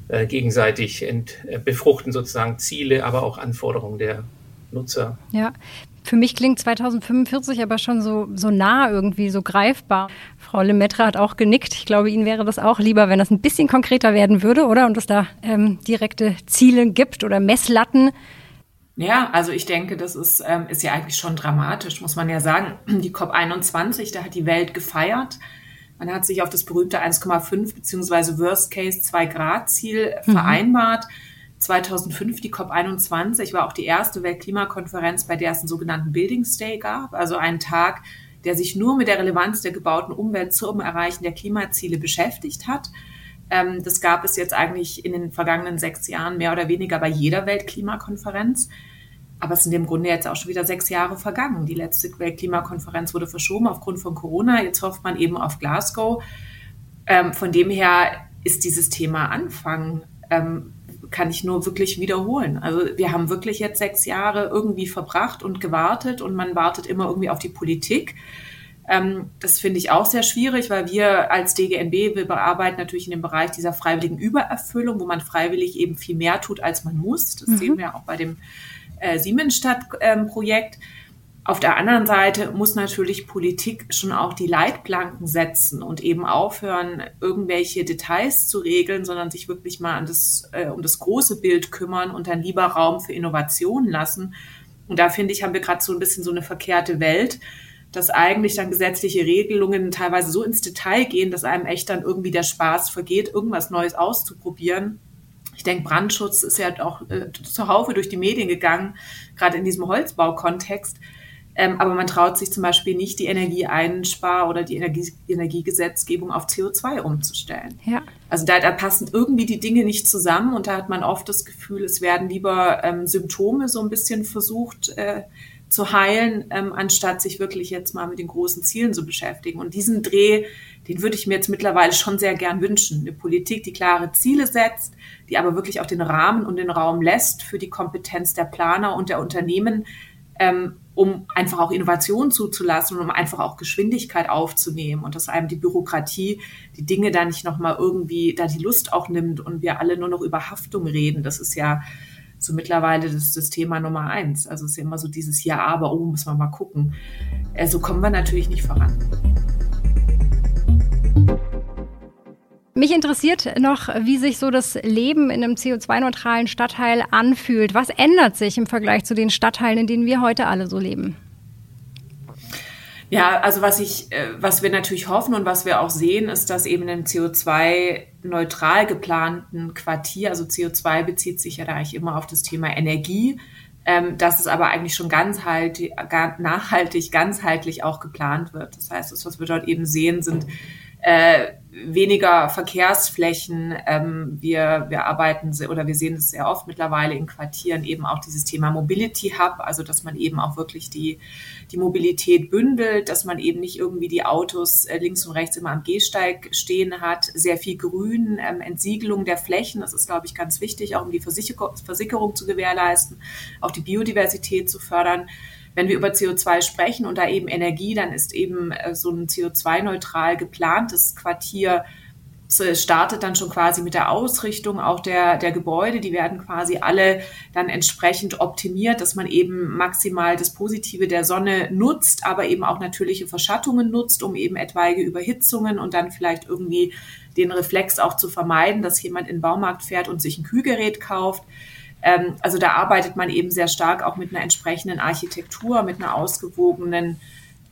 äh, gegenseitig ent, äh, befruchten, sozusagen Ziele, aber auch Anforderungen der Nutzer. Ja, für mich klingt 2045 aber schon so, so nah irgendwie, so greifbar. Frau Lemaitre hat auch genickt. Ich glaube, Ihnen wäre das auch lieber, wenn das ein bisschen konkreter werden würde, oder? Und es da ähm, direkte Ziele gibt oder Messlatten, ja, also ich denke, das ist, ähm, ist ja eigentlich schon dramatisch, muss man ja sagen. Die COP21, da hat die Welt gefeiert. Man hat sich auf das berühmte 1,5 beziehungsweise Worst Case 2 Grad Ziel mhm. vereinbart. 2005 die COP21 war auch die erste Weltklimakonferenz, bei der es einen sogenannten Buildings Day gab, also einen Tag, der sich nur mit der Relevanz der gebauten Umwelt zum Erreichen der Klimaziele beschäftigt hat. Ähm, das gab es jetzt eigentlich in den vergangenen sechs Jahren mehr oder weniger bei jeder Weltklimakonferenz. Aber es sind im Grunde jetzt auch schon wieder sechs Jahre vergangen. Die letzte Weltklimakonferenz wurde verschoben aufgrund von Corona. Jetzt hofft man eben auf Glasgow. Ähm, von dem her ist dieses Thema Anfang ähm, kann ich nur wirklich wiederholen. Also wir haben wirklich jetzt sechs Jahre irgendwie verbracht und gewartet und man wartet immer irgendwie auf die Politik. Ähm, das finde ich auch sehr schwierig, weil wir als DGNB, wir bearbeiten natürlich in dem Bereich dieser freiwilligen Übererfüllung, wo man freiwillig eben viel mehr tut, als man muss. Das mhm. sehen wir auch bei dem äh, Siemensstadt-Projekt. Auf der anderen Seite muss natürlich Politik schon auch die Leitplanken setzen und eben aufhören, irgendwelche Details zu regeln, sondern sich wirklich mal an das, äh, um das große Bild kümmern und dann lieber Raum für Innovationen lassen. Und da finde ich, haben wir gerade so ein bisschen so eine verkehrte Welt, dass eigentlich dann gesetzliche Regelungen teilweise so ins Detail gehen, dass einem echt dann irgendwie der Spaß vergeht, irgendwas Neues auszuprobieren. Ich denke, Brandschutz ist ja auch äh, zuhaufe durch die Medien gegangen, gerade in diesem Holzbaukontext. Ähm, aber man traut sich zum Beispiel nicht, die Energieeinspar- oder die Energie Energiegesetzgebung auf CO2 umzustellen. Ja. Also da, da, passen irgendwie die Dinge nicht zusammen und da hat man oft das Gefühl, es werden lieber ähm, Symptome so ein bisschen versucht äh, zu heilen, ähm, anstatt sich wirklich jetzt mal mit den großen Zielen zu beschäftigen. Und diesen Dreh, den würde ich mir jetzt mittlerweile schon sehr gern wünschen. Eine Politik, die klare Ziele setzt, die aber wirklich auch den Rahmen und den Raum lässt für die Kompetenz der Planer und der Unternehmen, ähm, um einfach auch Innovation zuzulassen und um einfach auch Geschwindigkeit aufzunehmen und dass einem die Bürokratie die Dinge da nicht nochmal irgendwie, da die Lust auch nimmt und wir alle nur noch über Haftung reden. Das ist ja so mittlerweile das, das Thema Nummer eins. Also es ist ja immer so dieses Ja, aber, oh, muss man mal gucken. So also kommen wir natürlich nicht voran. Mich interessiert noch, wie sich so das Leben in einem CO2-neutralen Stadtteil anfühlt. Was ändert sich im Vergleich zu den Stadtteilen, in denen wir heute alle so leben? Ja, also was ich, äh, was wir natürlich hoffen und was wir auch sehen, ist, dass eben im CO2-neutral geplanten Quartier, also CO2 bezieht sich ja da eigentlich immer auf das Thema Energie, ähm, dass es aber eigentlich schon ganz halt, nachhaltig, ganzheitlich auch geplant wird. Das heißt, das, was wir dort eben sehen, sind äh, weniger Verkehrsflächen. Ähm, wir, wir arbeiten oder wir sehen es sehr oft mittlerweile in Quartieren eben auch dieses Thema Mobility Hub, also dass man eben auch wirklich die, die Mobilität bündelt, dass man eben nicht irgendwie die Autos äh, links und rechts immer am Gehsteig stehen hat. Sehr viel Grün, ähm, Entsiegelung der Flächen, das ist, glaube ich, ganz wichtig, auch um die Versicherung, Versickerung zu gewährleisten, auch die Biodiversität zu fördern. Wenn wir über CO2 sprechen und da eben Energie, dann ist eben äh, so ein CO2-neutral geplantes Quartier startet dann schon quasi mit der Ausrichtung auch der, der Gebäude. Die werden quasi alle dann entsprechend optimiert, dass man eben maximal das Positive der Sonne nutzt, aber eben auch natürliche Verschattungen nutzt, um eben etwaige Überhitzungen und dann vielleicht irgendwie den Reflex auch zu vermeiden, dass jemand in den Baumarkt fährt und sich ein Kühlgerät kauft. Ähm, also da arbeitet man eben sehr stark auch mit einer entsprechenden Architektur, mit einer ausgewogenen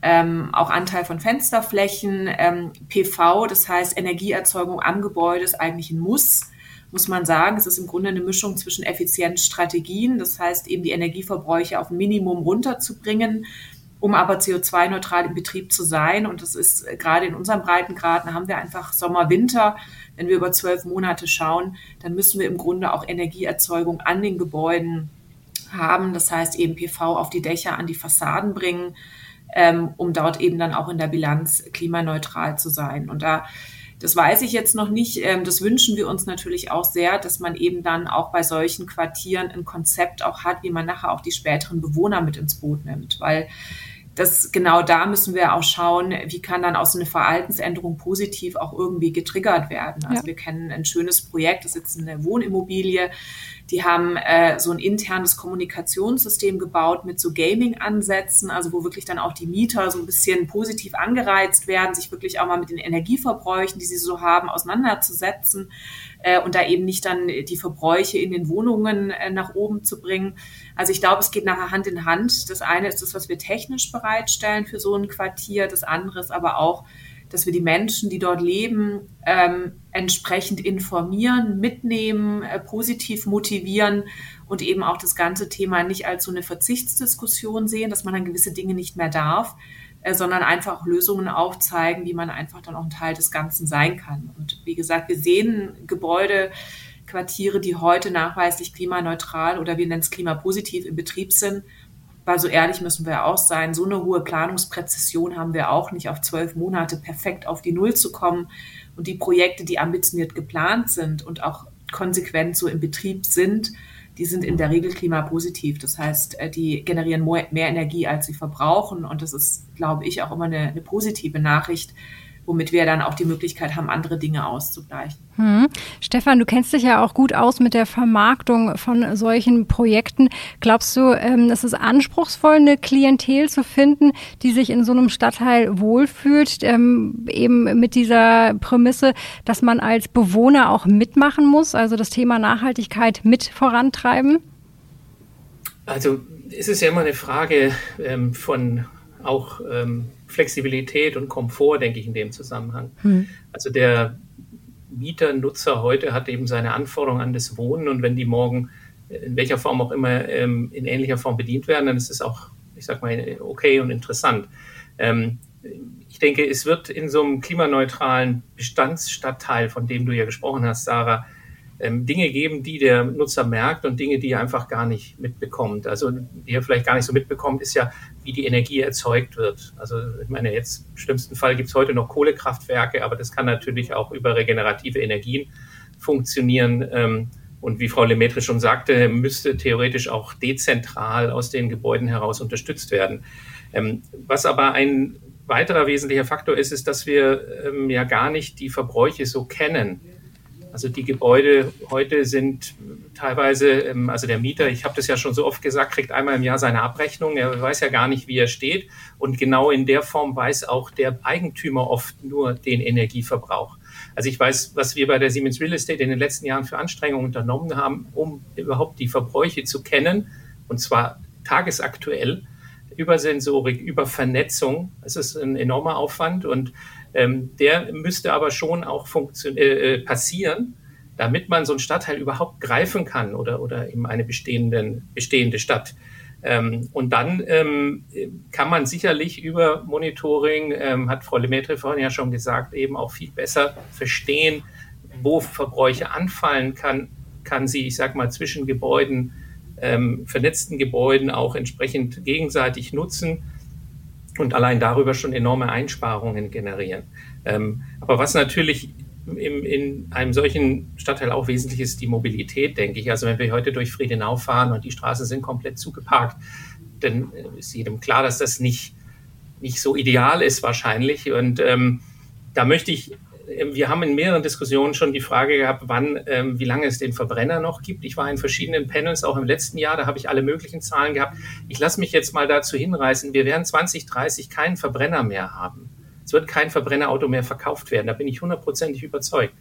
ähm, auch Anteil von Fensterflächen, ähm, PV, das heißt Energieerzeugung am Gebäude ist eigentlich ein Muss, muss man sagen. Es ist im Grunde eine Mischung zwischen Effizienzstrategien, das heißt eben die Energieverbräuche auf Minimum runterzubringen, um aber CO2-neutral im Betrieb zu sein. Und das ist äh, gerade in unserem Breitengrad, haben wir einfach Sommer, Winter wenn wir über zwölf Monate schauen, dann müssen wir im Grunde auch Energieerzeugung an den Gebäuden haben. Das heißt eben PV auf die Dächer, an die Fassaden bringen, ähm, um dort eben dann auch in der Bilanz klimaneutral zu sein. Und da das weiß ich jetzt noch nicht. Ähm, das wünschen wir uns natürlich auch sehr, dass man eben dann auch bei solchen Quartieren ein Konzept auch hat, wie man nachher auch die späteren Bewohner mit ins Boot nimmt. Weil das genau da müssen wir auch schauen, wie kann dann aus so einer Verhaltensänderung positiv auch irgendwie getriggert werden. Also ja. wir kennen ein schönes Projekt, das ist eine Wohnimmobilie. Die haben äh, so ein internes Kommunikationssystem gebaut mit so Gaming-Ansätzen, also wo wirklich dann auch die Mieter so ein bisschen positiv angereizt werden, sich wirklich auch mal mit den Energieverbräuchen, die sie so haben, auseinanderzusetzen äh, und da eben nicht dann die Verbräuche in den Wohnungen äh, nach oben zu bringen. Also ich glaube, es geht nachher Hand in Hand. Das eine ist das, was wir technisch bereitstellen für so ein Quartier, das andere ist aber auch dass wir die Menschen, die dort leben, ähm, entsprechend informieren, mitnehmen, äh, positiv motivieren und eben auch das ganze Thema nicht als so eine Verzichtsdiskussion sehen, dass man dann gewisse Dinge nicht mehr darf, äh, sondern einfach Lösungen aufzeigen, wie man einfach dann auch ein Teil des Ganzen sein kann. Und wie gesagt, wir sehen Gebäude, Quartiere, die heute nachweislich klimaneutral oder wir nennen es klimapositiv im Betrieb sind weil so ehrlich müssen wir auch sein, so eine hohe Planungspräzision haben wir auch nicht, auf zwölf Monate perfekt auf die Null zu kommen. Und die Projekte, die ambitioniert geplant sind und auch konsequent so im Betrieb sind, die sind in der Regel klimapositiv. Das heißt, äh, die generieren mehr Energie, als sie verbrauchen. Und das ist, glaube ich, auch immer eine, eine positive Nachricht, womit wir dann auch die Möglichkeit haben, andere Dinge auszugleichen. Hm. Stefan, du kennst dich ja auch gut aus mit der Vermarktung von solchen Projekten. Glaubst du, ähm, es ist anspruchsvoll, eine Klientel zu finden, die sich in so einem Stadtteil wohlfühlt, ähm, eben mit dieser Prämisse, dass man als Bewohner auch mitmachen muss, also das Thema Nachhaltigkeit mit vorantreiben? Also es ist ja immer eine Frage ähm, von auch ähm, Flexibilität und Komfort, denke ich, in dem Zusammenhang. Hm. Also der Mieter, Nutzer heute hat eben seine Anforderungen an das Wohnen und wenn die morgen äh, in welcher Form auch immer ähm, in ähnlicher Form bedient werden, dann ist es auch, ich sag mal, okay und interessant. Ähm, ich denke, es wird in so einem klimaneutralen Bestandsstadtteil, von dem du ja gesprochen hast, Sarah, ähm, Dinge geben, die der Nutzer merkt und Dinge, die er einfach gar nicht mitbekommt. Also die er vielleicht gar nicht so mitbekommt, ist ja, wie die Energie erzeugt wird. Also ich meine, jetzt im schlimmsten Fall gibt es heute noch Kohlekraftwerke, aber das kann natürlich auch über regenerative Energien funktionieren. Ähm, und wie Frau Lemaitre schon sagte, müsste theoretisch auch dezentral aus den Gebäuden heraus unterstützt werden. Ähm, was aber ein weiterer wesentlicher Faktor ist, ist, dass wir ähm, ja gar nicht die Verbräuche so kennen. Also die Gebäude heute sind teilweise, ähm, also der Mieter, ich habe das ja schon so oft gesagt, kriegt einmal im Jahr seine Abrechnung. Er weiß ja gar nicht, wie er steht. Und genau in der Form weiß auch der Eigentümer oft nur den Energieverbrauch. Also ich weiß, was wir bei der Siemens Real Estate in den letzten Jahren für Anstrengungen unternommen haben, um überhaupt die Verbräuche zu kennen, und zwar tagesaktuell, über Sensorik, über Vernetzung. Es ist ein enormer Aufwand und ähm, der müsste aber schon auch äh, äh, passieren, damit man so einen Stadtteil überhaupt greifen kann oder, oder eben eine bestehenden, bestehende Stadt. Ähm, und dann ähm, kann man sicherlich über Monitoring, ähm, hat Frau Lemaitre vorhin ja schon gesagt, eben auch viel besser verstehen, wo Verbräuche anfallen kann, kann sie, ich sag mal, zwischen Gebäuden, ähm, vernetzten Gebäuden auch entsprechend gegenseitig nutzen und allein darüber schon enorme Einsparungen generieren. Ähm, aber was natürlich im, in einem solchen Stadtteil auch wesentlich ist, die Mobilität, denke ich. Also wenn wir heute durch Friedenau fahren und die Straßen sind komplett zugeparkt, dann ist jedem klar, dass das nicht, nicht so ideal ist wahrscheinlich. Und ähm, da möchte ich wir haben in mehreren Diskussionen schon die Frage gehabt, wann, ähm, wie lange es den Verbrenner noch gibt. Ich war in verschiedenen Panels, auch im letzten Jahr, da habe ich alle möglichen Zahlen gehabt. Ich lasse mich jetzt mal dazu hinreißen, wir werden 2030 keinen Verbrenner mehr haben. Es wird kein Verbrennerauto mehr verkauft werden, da bin ich hundertprozentig überzeugt.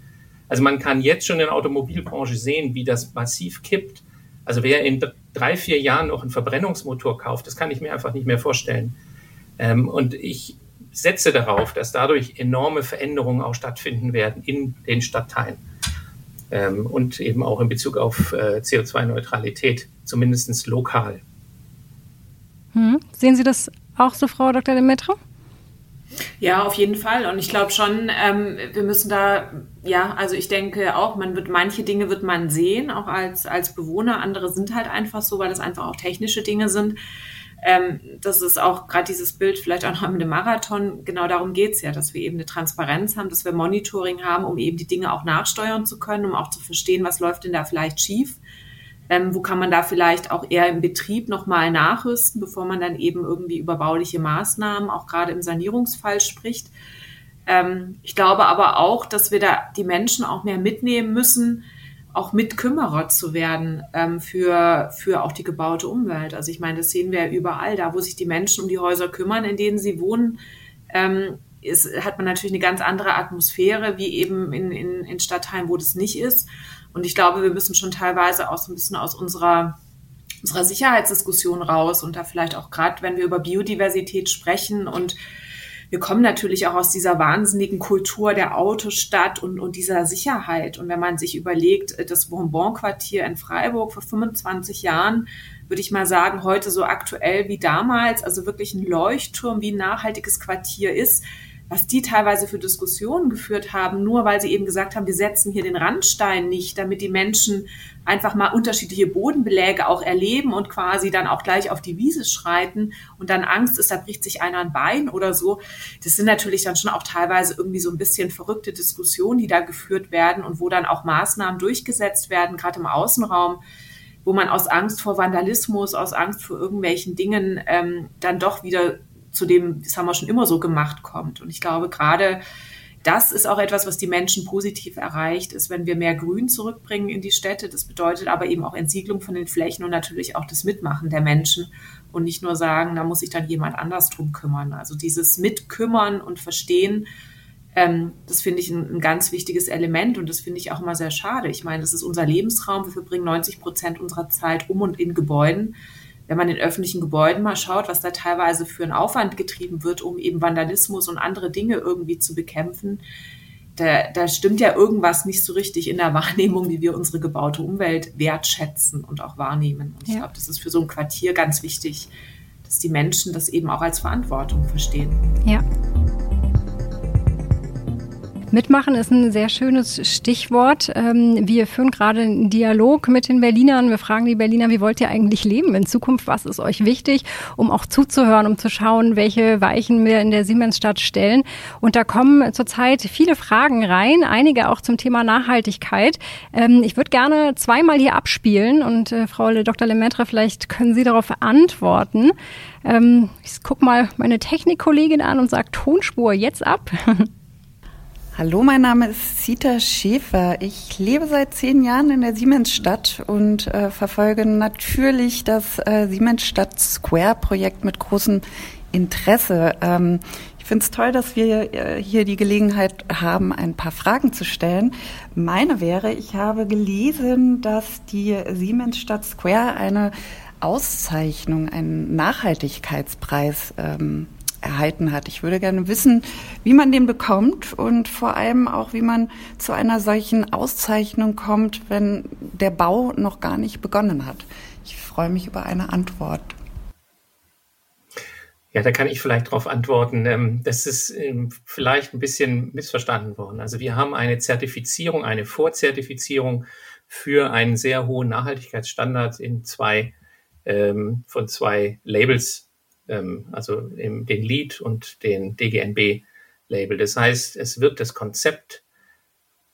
Also man kann jetzt schon in der Automobilbranche sehen, wie das massiv kippt. Also wer in drei, vier Jahren noch einen Verbrennungsmotor kauft, das kann ich mir einfach nicht mehr vorstellen. Ähm, und ich setze darauf, dass dadurch enorme Veränderungen auch stattfinden werden in den Stadtteilen. Ähm, und eben auch in Bezug auf äh, CO2-Neutralität, zumindest lokal. Hm. Sehen Sie das auch so, Frau Dr. Demetre? Ja, auf jeden Fall. Und ich glaube schon, ähm, wir müssen da, ja, also ich denke auch, man wird manche Dinge wird man sehen, auch als, als Bewohner. Andere sind halt einfach so, weil das einfach auch technische Dinge sind. Ähm, das ist auch gerade dieses Bild vielleicht auch noch mit dem Marathon. Genau darum geht's ja, dass wir eben eine Transparenz haben, dass wir Monitoring haben, um eben die Dinge auch nachsteuern zu können, um auch zu verstehen, was läuft denn da vielleicht schief. Ähm, wo kann man da vielleicht auch eher im Betrieb nochmal nachrüsten, bevor man dann eben irgendwie über bauliche Maßnahmen, auch gerade im Sanierungsfall spricht. Ähm, ich glaube aber auch, dass wir da die Menschen auch mehr mitnehmen müssen, auch Mitkümmerer zu werden ähm, für, für auch die gebaute Umwelt. Also ich meine, das sehen wir ja überall, da wo sich die Menschen um die Häuser kümmern, in denen sie wohnen, ähm, ist, hat man natürlich eine ganz andere Atmosphäre, wie eben in, in, in Stadtteilen, wo das nicht ist. Und ich glaube, wir müssen schon teilweise auch so ein bisschen aus unserer, unserer Sicherheitsdiskussion raus und da vielleicht auch gerade, wenn wir über Biodiversität sprechen und wir kommen natürlich auch aus dieser wahnsinnigen Kultur der Autostadt und, und dieser Sicherheit. Und wenn man sich überlegt, äh, das Bonbon-Quartier in Freiburg vor 25 Jahren, würde ich mal sagen, heute so aktuell wie damals, also wirklich ein Leuchtturm, wie ein nachhaltiges Quartier ist, was die teilweise für Diskussionen geführt haben, nur weil sie eben gesagt haben, wir setzen hier den Randstein nicht, damit die Menschen einfach mal unterschiedliche Bodenbeläge auch erleben und quasi dann auch gleich auf die Wiese schreiten und dann Angst ist, da bricht sich einer ein Bein oder so. Das sind natürlich dann schon auch teilweise irgendwie so ein bisschen verrückte Diskussionen, die da geführt werden und wo dann auch Maßnahmen durchgesetzt werden, gerade im Außenraum wo man aus Angst vor Vandalismus, aus Angst vor irgendwelchen Dingen ähm, dann doch wieder zu dem, das haben wir schon immer so gemacht, kommt. Und ich glaube, gerade das ist auch etwas, was die Menschen positiv erreicht, ist, wenn wir mehr Grün zurückbringen in die Städte. Das bedeutet aber eben auch Entsiedlung von den Flächen und natürlich auch das Mitmachen der Menschen und nicht nur sagen, da muss sich dann jemand anders drum kümmern. Also dieses Mitkümmern und Verstehen, ähm, das finde ich ein, ein, ganz wichtiges Element und das finde ich auch immer sehr schade. Ich meine, das ist unser Lebensraum. Wir verbringen 90 Prozent unserer Zeit um und in Gebäuden wenn man in öffentlichen Gebäuden mal schaut, was da teilweise für einen Aufwand getrieben wird, um eben Vandalismus und andere Dinge irgendwie zu bekämpfen, da, da stimmt ja irgendwas nicht so richtig in der Wahrnehmung, wie wir unsere gebaute Umwelt wertschätzen und auch wahrnehmen. Und ich ja. glaube, das ist für so ein Quartier ganz wichtig, dass die Menschen das eben auch als Verantwortung verstehen. Ja. Mitmachen ist ein sehr schönes Stichwort. Ähm, wir führen gerade einen Dialog mit den Berlinern. Wir fragen die Berliner, wie wollt ihr eigentlich leben in Zukunft? Was ist euch wichtig? Um auch zuzuhören, um zu schauen, welche Weichen wir in der Siemensstadt stellen. Und da kommen zurzeit viele Fragen rein, einige auch zum Thema Nachhaltigkeit. Ähm, ich würde gerne zweimal hier abspielen und äh, Frau Dr. Lemaitre, vielleicht können Sie darauf antworten. Ähm, ich gucke mal meine Technikkollegin an und sage Tonspur jetzt ab. Hallo, mein Name ist Sita Schäfer. Ich lebe seit zehn Jahren in der Siemensstadt und äh, verfolge natürlich das äh, Siemensstadt Square Projekt mit großem Interesse. Ähm, ich finde es toll, dass wir äh, hier die Gelegenheit haben, ein paar Fragen zu stellen. Meine wäre, ich habe gelesen, dass die Siemensstadt Square eine Auszeichnung, einen Nachhaltigkeitspreis ähm, erhalten hat. Ich würde gerne wissen, wie man den bekommt und vor allem auch, wie man zu einer solchen Auszeichnung kommt, wenn der Bau noch gar nicht begonnen hat. Ich freue mich über eine Antwort. Ja, da kann ich vielleicht darauf antworten. Ähm, das ist ähm, vielleicht ein bisschen missverstanden worden. Also wir haben eine Zertifizierung, eine Vorzertifizierung für einen sehr hohen Nachhaltigkeitsstandard in zwei ähm, von zwei Labels ähm, also im, den Lead und den DGNB-Label. Das heißt, es wird das Konzept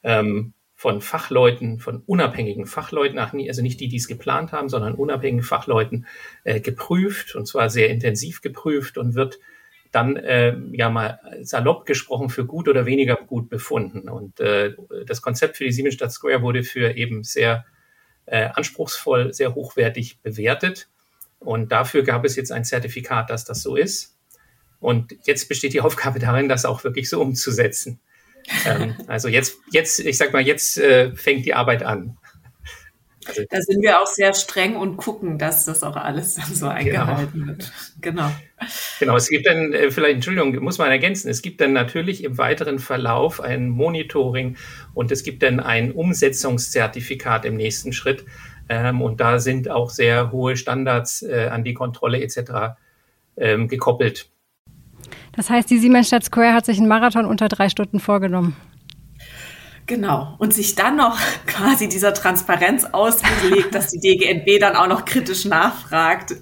ähm, von Fachleuten, von unabhängigen Fachleuten, also nicht die, die es geplant haben, sondern unabhängigen Fachleuten äh, geprüft und zwar sehr intensiv geprüft und wird dann äh, ja mal salopp gesprochen für gut oder weniger gut befunden. Und äh, das Konzept für die Siemensstadt Square wurde für eben sehr äh, anspruchsvoll, sehr hochwertig bewertet. Und dafür gab es jetzt ein Zertifikat, dass das so ist. Und jetzt besteht die Aufgabe darin, das auch wirklich so umzusetzen. ähm, also jetzt, jetzt, ich sag mal, jetzt äh, fängt die Arbeit an. Also, da sind wir auch sehr streng und gucken, dass das auch alles dann so eingehalten genau. wird. Genau. Genau, es gibt dann, äh, vielleicht, Entschuldigung, muss man ergänzen, es gibt dann natürlich im weiteren Verlauf ein Monitoring und es gibt dann ein Umsetzungszertifikat im nächsten Schritt. Ähm, und da sind auch sehr hohe Standards äh, an die Kontrolle etc. Ähm, gekoppelt. Das heißt, die Siemensstadt Square hat sich einen Marathon unter drei Stunden vorgenommen. Genau. Und sich dann noch quasi dieser Transparenz ausgelegt, dass die DGNB dann auch noch kritisch nachfragt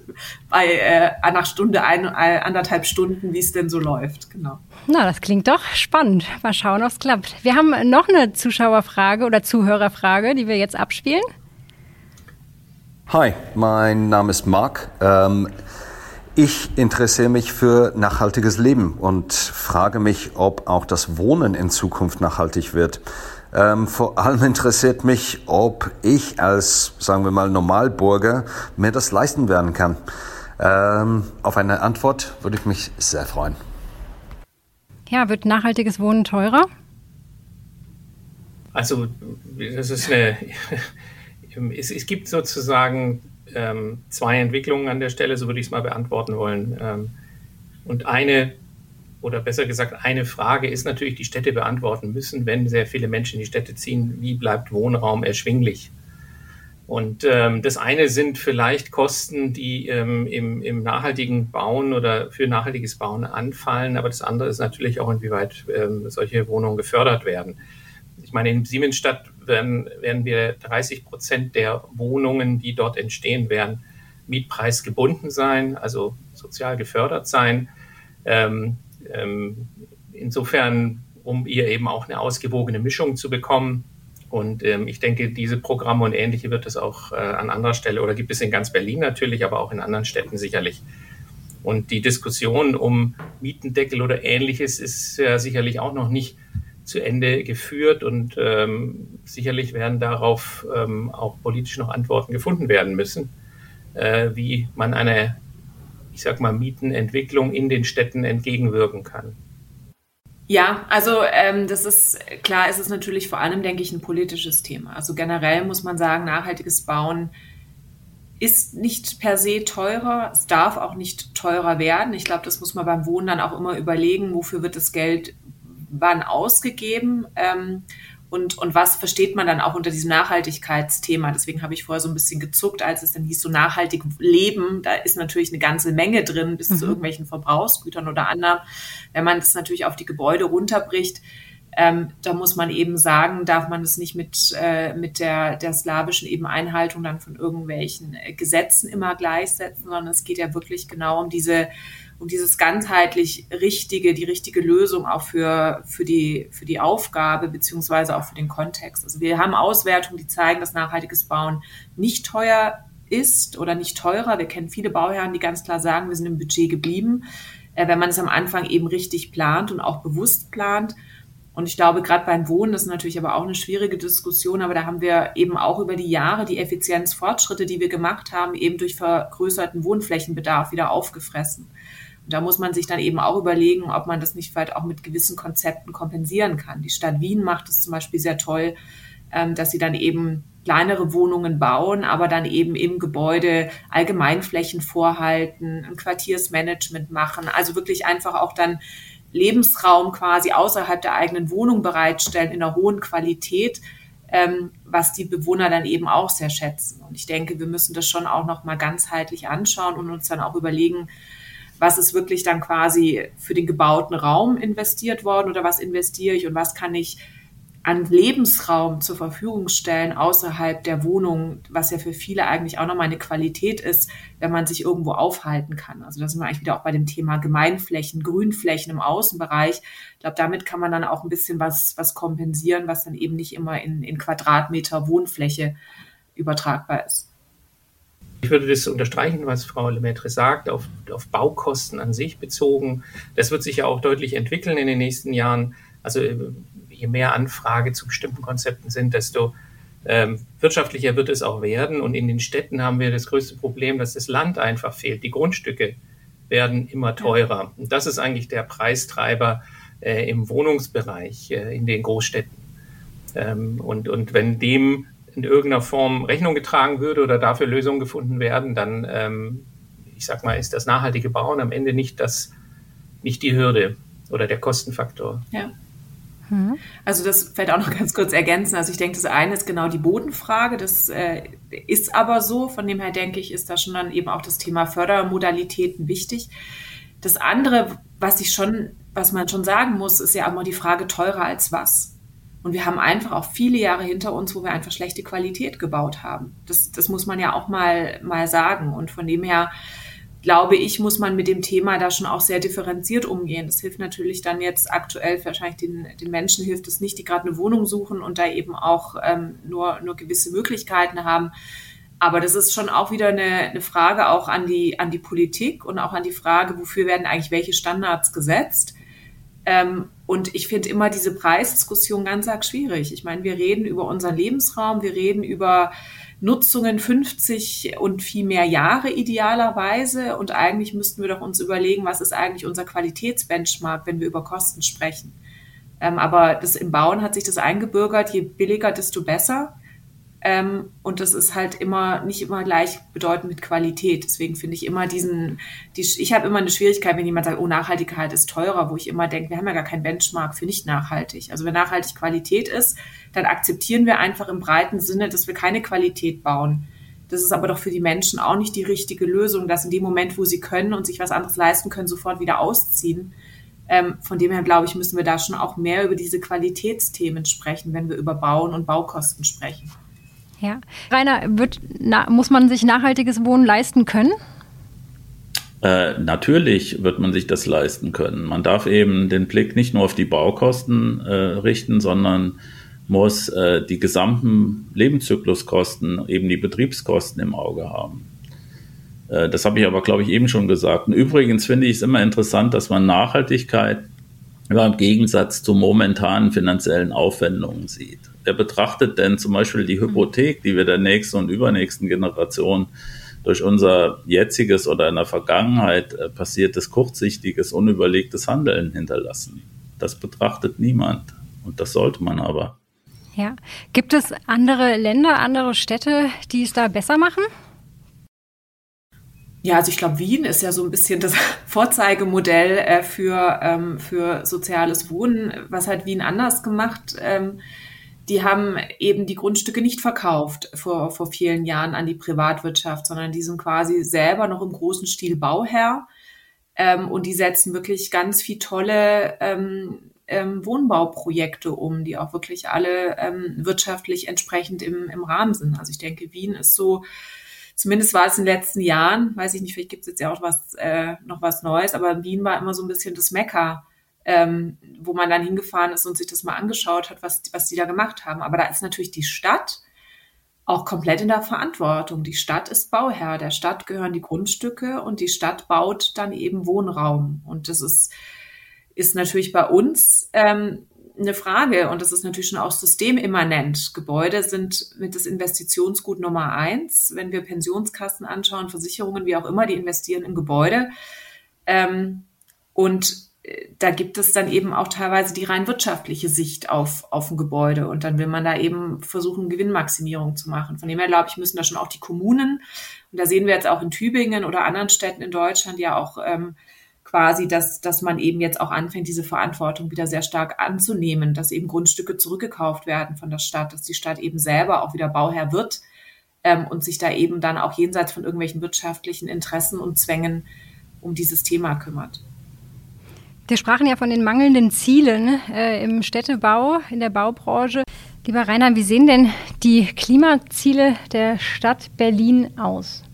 bei äh, nach Stunde, ein, äh, anderthalb Stunden, wie es denn so läuft. Genau. Na, das klingt doch spannend. Mal schauen, ob es klappt. Wir haben noch eine Zuschauerfrage oder Zuhörerfrage, die wir jetzt abspielen. Hi, mein Name ist Mark. Ähm, ich interessiere mich für nachhaltiges Leben und frage mich, ob auch das Wohnen in Zukunft nachhaltig wird. Ähm, vor allem interessiert mich, ob ich als, sagen wir mal, Normalbürger mir das leisten werden kann. Ähm, auf eine Antwort würde ich mich sehr freuen. Ja, wird nachhaltiges Wohnen teurer? Also, das ist eine es, es gibt sozusagen ähm, zwei Entwicklungen an der Stelle, so würde ich es mal beantworten wollen. Ähm, und eine oder besser gesagt, eine Frage ist natürlich, die Städte beantworten müssen, wenn sehr viele Menschen in die Städte ziehen, wie bleibt Wohnraum erschwinglich? Und ähm, das eine sind vielleicht Kosten, die ähm, im, im nachhaltigen Bauen oder für nachhaltiges Bauen anfallen, aber das andere ist natürlich auch, inwieweit ähm, solche Wohnungen gefördert werden. Meine, in Siemensstadt werden, werden wir 30 Prozent der Wohnungen, die dort entstehen, werden mietpreisgebunden sein, also sozial gefördert sein. Ähm, ähm, insofern, um ihr eben auch eine ausgewogene Mischung zu bekommen. Und ähm, ich denke, diese Programme und ähnliche wird es auch äh, an anderer Stelle oder gibt es in ganz Berlin natürlich, aber auch in anderen Städten sicherlich. Und die Diskussion um Mietendeckel oder ähnliches ist ja sicherlich auch noch nicht zu Ende geführt und ähm, sicherlich werden darauf ähm, auch politisch noch Antworten gefunden werden müssen, äh, wie man eine ich sag mal, Mietenentwicklung in den Städten entgegenwirken kann? Ja, also ähm, das ist klar, ist es natürlich vor allem, denke ich, ein politisches Thema. Also generell muss man sagen, nachhaltiges Bauen ist nicht per se teurer. Es darf auch nicht teurer werden. Ich glaube, das muss man beim Wohnen dann auch immer überlegen, wofür wird das Geld wann ausgegeben. Ähm, und, und was versteht man dann auch unter diesem Nachhaltigkeitsthema? Deswegen habe ich vorher so ein bisschen gezuckt, als es dann hieß, so nachhaltig leben. Da ist natürlich eine ganze Menge drin, bis mhm. zu irgendwelchen Verbrauchsgütern oder anderem. Wenn man das natürlich auf die Gebäude runterbricht, ähm, da muss man eben sagen, darf man es nicht mit, äh, mit der, der slawischen eben Einhaltung dann von irgendwelchen äh, Gesetzen immer gleichsetzen, sondern es geht ja wirklich genau um diese um dieses ganzheitlich richtige, die richtige Lösung auch für, für, die, für die Aufgabe beziehungsweise auch für den Kontext. Also wir haben Auswertungen, die zeigen, dass nachhaltiges Bauen nicht teuer ist oder nicht teurer. Wir kennen viele Bauherren, die ganz klar sagen, wir sind im Budget geblieben, äh, wenn man es am Anfang eben richtig plant und auch bewusst plant. Und ich glaube, gerade beim Wohnen, das ist natürlich aber auch eine schwierige Diskussion, aber da haben wir eben auch über die Jahre die Effizienzfortschritte, die wir gemacht haben, eben durch vergrößerten Wohnflächenbedarf wieder aufgefressen. Da muss man sich dann eben auch überlegen, ob man das nicht vielleicht auch mit gewissen Konzepten kompensieren kann. Die Stadt Wien macht es zum Beispiel sehr toll, ähm, dass sie dann eben kleinere Wohnungen bauen, aber dann eben im Gebäude Allgemeinflächen vorhalten, ein Quartiersmanagement machen, also wirklich einfach auch dann Lebensraum quasi außerhalb der eigenen Wohnung bereitstellen in einer hohen Qualität, ähm, was die Bewohner dann eben auch sehr schätzen. Und ich denke, wir müssen das schon auch noch mal ganzheitlich anschauen und uns dann auch überlegen, was ist wirklich dann quasi für den gebauten Raum investiert worden oder was investiere ich und was kann ich an Lebensraum zur Verfügung stellen außerhalb der Wohnung, was ja für viele eigentlich auch nochmal eine Qualität ist, wenn man sich irgendwo aufhalten kann. Also da sind wir eigentlich wieder auch bei dem Thema Gemeinflächen, Grünflächen im Außenbereich. Ich glaube, damit kann man dann auch ein bisschen was, was kompensieren, was dann eben nicht immer in, in Quadratmeter Wohnfläche übertragbar ist. Ich würde das unterstreichen, was Frau Lemaitre sagt, auf, auf Baukosten an sich bezogen. Das wird sich ja auch deutlich entwickeln in den nächsten Jahren. Also äh, je mehr Anfrage zu bestimmten Konzepten sind, desto ähm, wirtschaftlicher wird es auch werden. Und in den Städten haben wir das größte Problem, dass das Land einfach fehlt. Die Grundstücke werden immer teurer. Und das ist eigentlich der Preistreiber äh, im Wohnungsbereich äh, in den Großstädten. Ähm, und, und wenn dem in irgendeiner Form Rechnung getragen würde oder dafür Lösungen gefunden werden, dann, ähm, ich sag mal, ist das nachhaltige Bauen am Ende nicht das, nicht die Hürde oder der Kostenfaktor. Ja. Mhm. Also das fällt auch noch ganz kurz ergänzen. Also ich denke, das eine ist genau die Bodenfrage. Das äh, ist aber so. Von dem her denke ich, ist da schon dann eben auch das Thema Fördermodalitäten wichtig. Das andere, was ich schon, was man schon sagen muss, ist ja auch mal die Frage teurer als was. Und wir haben einfach auch viele Jahre hinter uns, wo wir einfach schlechte Qualität gebaut haben. Das, das muss man ja auch mal, mal sagen. Und von dem her, glaube ich, muss man mit dem Thema da schon auch sehr differenziert umgehen. Das hilft natürlich dann jetzt aktuell wahrscheinlich den, den Menschen hilft es nicht, die gerade eine Wohnung suchen und da eben auch ähm, nur, nur gewisse Möglichkeiten haben. Aber das ist schon auch wieder eine, eine Frage auch an die, an die Politik und auch an die Frage, wofür werden eigentlich welche Standards gesetzt. Ähm, und ich finde immer diese Preisdiskussion ganz arg schwierig. Ich meine, wir reden über unseren Lebensraum, wir reden über Nutzungen 50 und viel mehr Jahre idealerweise. Und eigentlich müssten wir doch uns überlegen, was ist eigentlich unser Qualitätsbenchmark, wenn wir über Kosten sprechen. Ähm, aber das im Bauen hat sich das eingebürgert, je billiger, desto besser. Ähm, und das ist halt immer nicht immer gleichbedeutend mit Qualität. Deswegen finde ich immer diesen, die, ich habe immer eine Schwierigkeit, wenn jemand sagt, oh, Nachhaltigkeit ist teurer, wo ich immer denke, wir haben ja gar keinen Benchmark für nicht nachhaltig. Also wenn nachhaltig Qualität ist, dann akzeptieren wir einfach im breiten Sinne, dass wir keine Qualität bauen. Das ist aber doch für die Menschen auch nicht die richtige Lösung, dass in dem Moment, wo sie können und sich was anderes leisten können, sofort wieder ausziehen. Ähm, von dem her, glaube ich, müssen wir da schon auch mehr über diese Qualitätsthemen sprechen, wenn wir über Bauen und Baukosten sprechen. Ja. Rainer, wird, na, muss man sich nachhaltiges Wohnen leisten können? Äh, natürlich wird man sich das leisten können. Man darf eben den Blick nicht nur auf die Baukosten äh, richten, sondern muss äh, die gesamten Lebenszykluskosten, eben die Betriebskosten im Auge haben. Äh, das habe ich aber, glaube ich, eben schon gesagt. Und übrigens finde ich es immer interessant, dass man Nachhaltigkeit im Gegensatz zu momentanen finanziellen Aufwendungen sieht. Wer betrachtet denn zum Beispiel die Hypothek, die wir der nächsten und übernächsten Generation durch unser jetziges oder in der Vergangenheit äh, passiertes, kurzsichtiges, unüberlegtes Handeln hinterlassen? Das betrachtet niemand. Und das sollte man aber. Ja. Gibt es andere Länder, andere Städte, die es da besser machen? Ja, also ich glaube, Wien ist ja so ein bisschen das Vorzeigemodell äh, für, ähm, für soziales Wohnen. Was hat Wien anders gemacht? Ähm, die haben eben die Grundstücke nicht verkauft vor, vor vielen Jahren an die Privatwirtschaft, sondern die sind quasi selber noch im großen Stil Bauherr. Ähm, und die setzen wirklich ganz viel tolle ähm, ähm, Wohnbauprojekte um, die auch wirklich alle ähm, wirtschaftlich entsprechend im, im Rahmen sind. Also ich denke, Wien ist so, zumindest war es in den letzten Jahren, weiß ich nicht, vielleicht gibt es jetzt ja auch was, äh, noch was Neues, aber Wien war immer so ein bisschen das Mekka ähm, wo man dann hingefahren ist und sich das mal angeschaut hat, was, was die da gemacht haben. Aber da ist natürlich die Stadt auch komplett in der Verantwortung. Die Stadt ist Bauherr, der Stadt gehören die Grundstücke und die Stadt baut dann eben Wohnraum. Und das ist, ist natürlich bei uns ähm, eine Frage und das ist natürlich schon auch systemimmanent. Gebäude sind mit das Investitionsgut Nummer eins. Wenn wir Pensionskassen anschauen, Versicherungen, wie auch immer, die investieren in Gebäude. Ähm, und da gibt es dann eben auch teilweise die rein wirtschaftliche Sicht auf, auf ein Gebäude. Und dann will man da eben versuchen, Gewinnmaximierung zu machen. Von dem her, glaube ich, müssen da schon auch die Kommunen, und da sehen wir jetzt auch in Tübingen oder anderen Städten in Deutschland ja auch ähm, quasi, dass, dass man eben jetzt auch anfängt, diese Verantwortung wieder sehr stark anzunehmen, dass eben Grundstücke zurückgekauft werden von der Stadt, dass die Stadt eben selber auch wieder Bauherr wird ähm, und sich da eben dann auch jenseits von irgendwelchen wirtschaftlichen Interessen und Zwängen um dieses Thema kümmert. Wir sprachen ja von den mangelnden Zielen äh, im Städtebau, in der Baubranche. Lieber Rainer, wie sehen denn die Klimaziele der Stadt Berlin aus?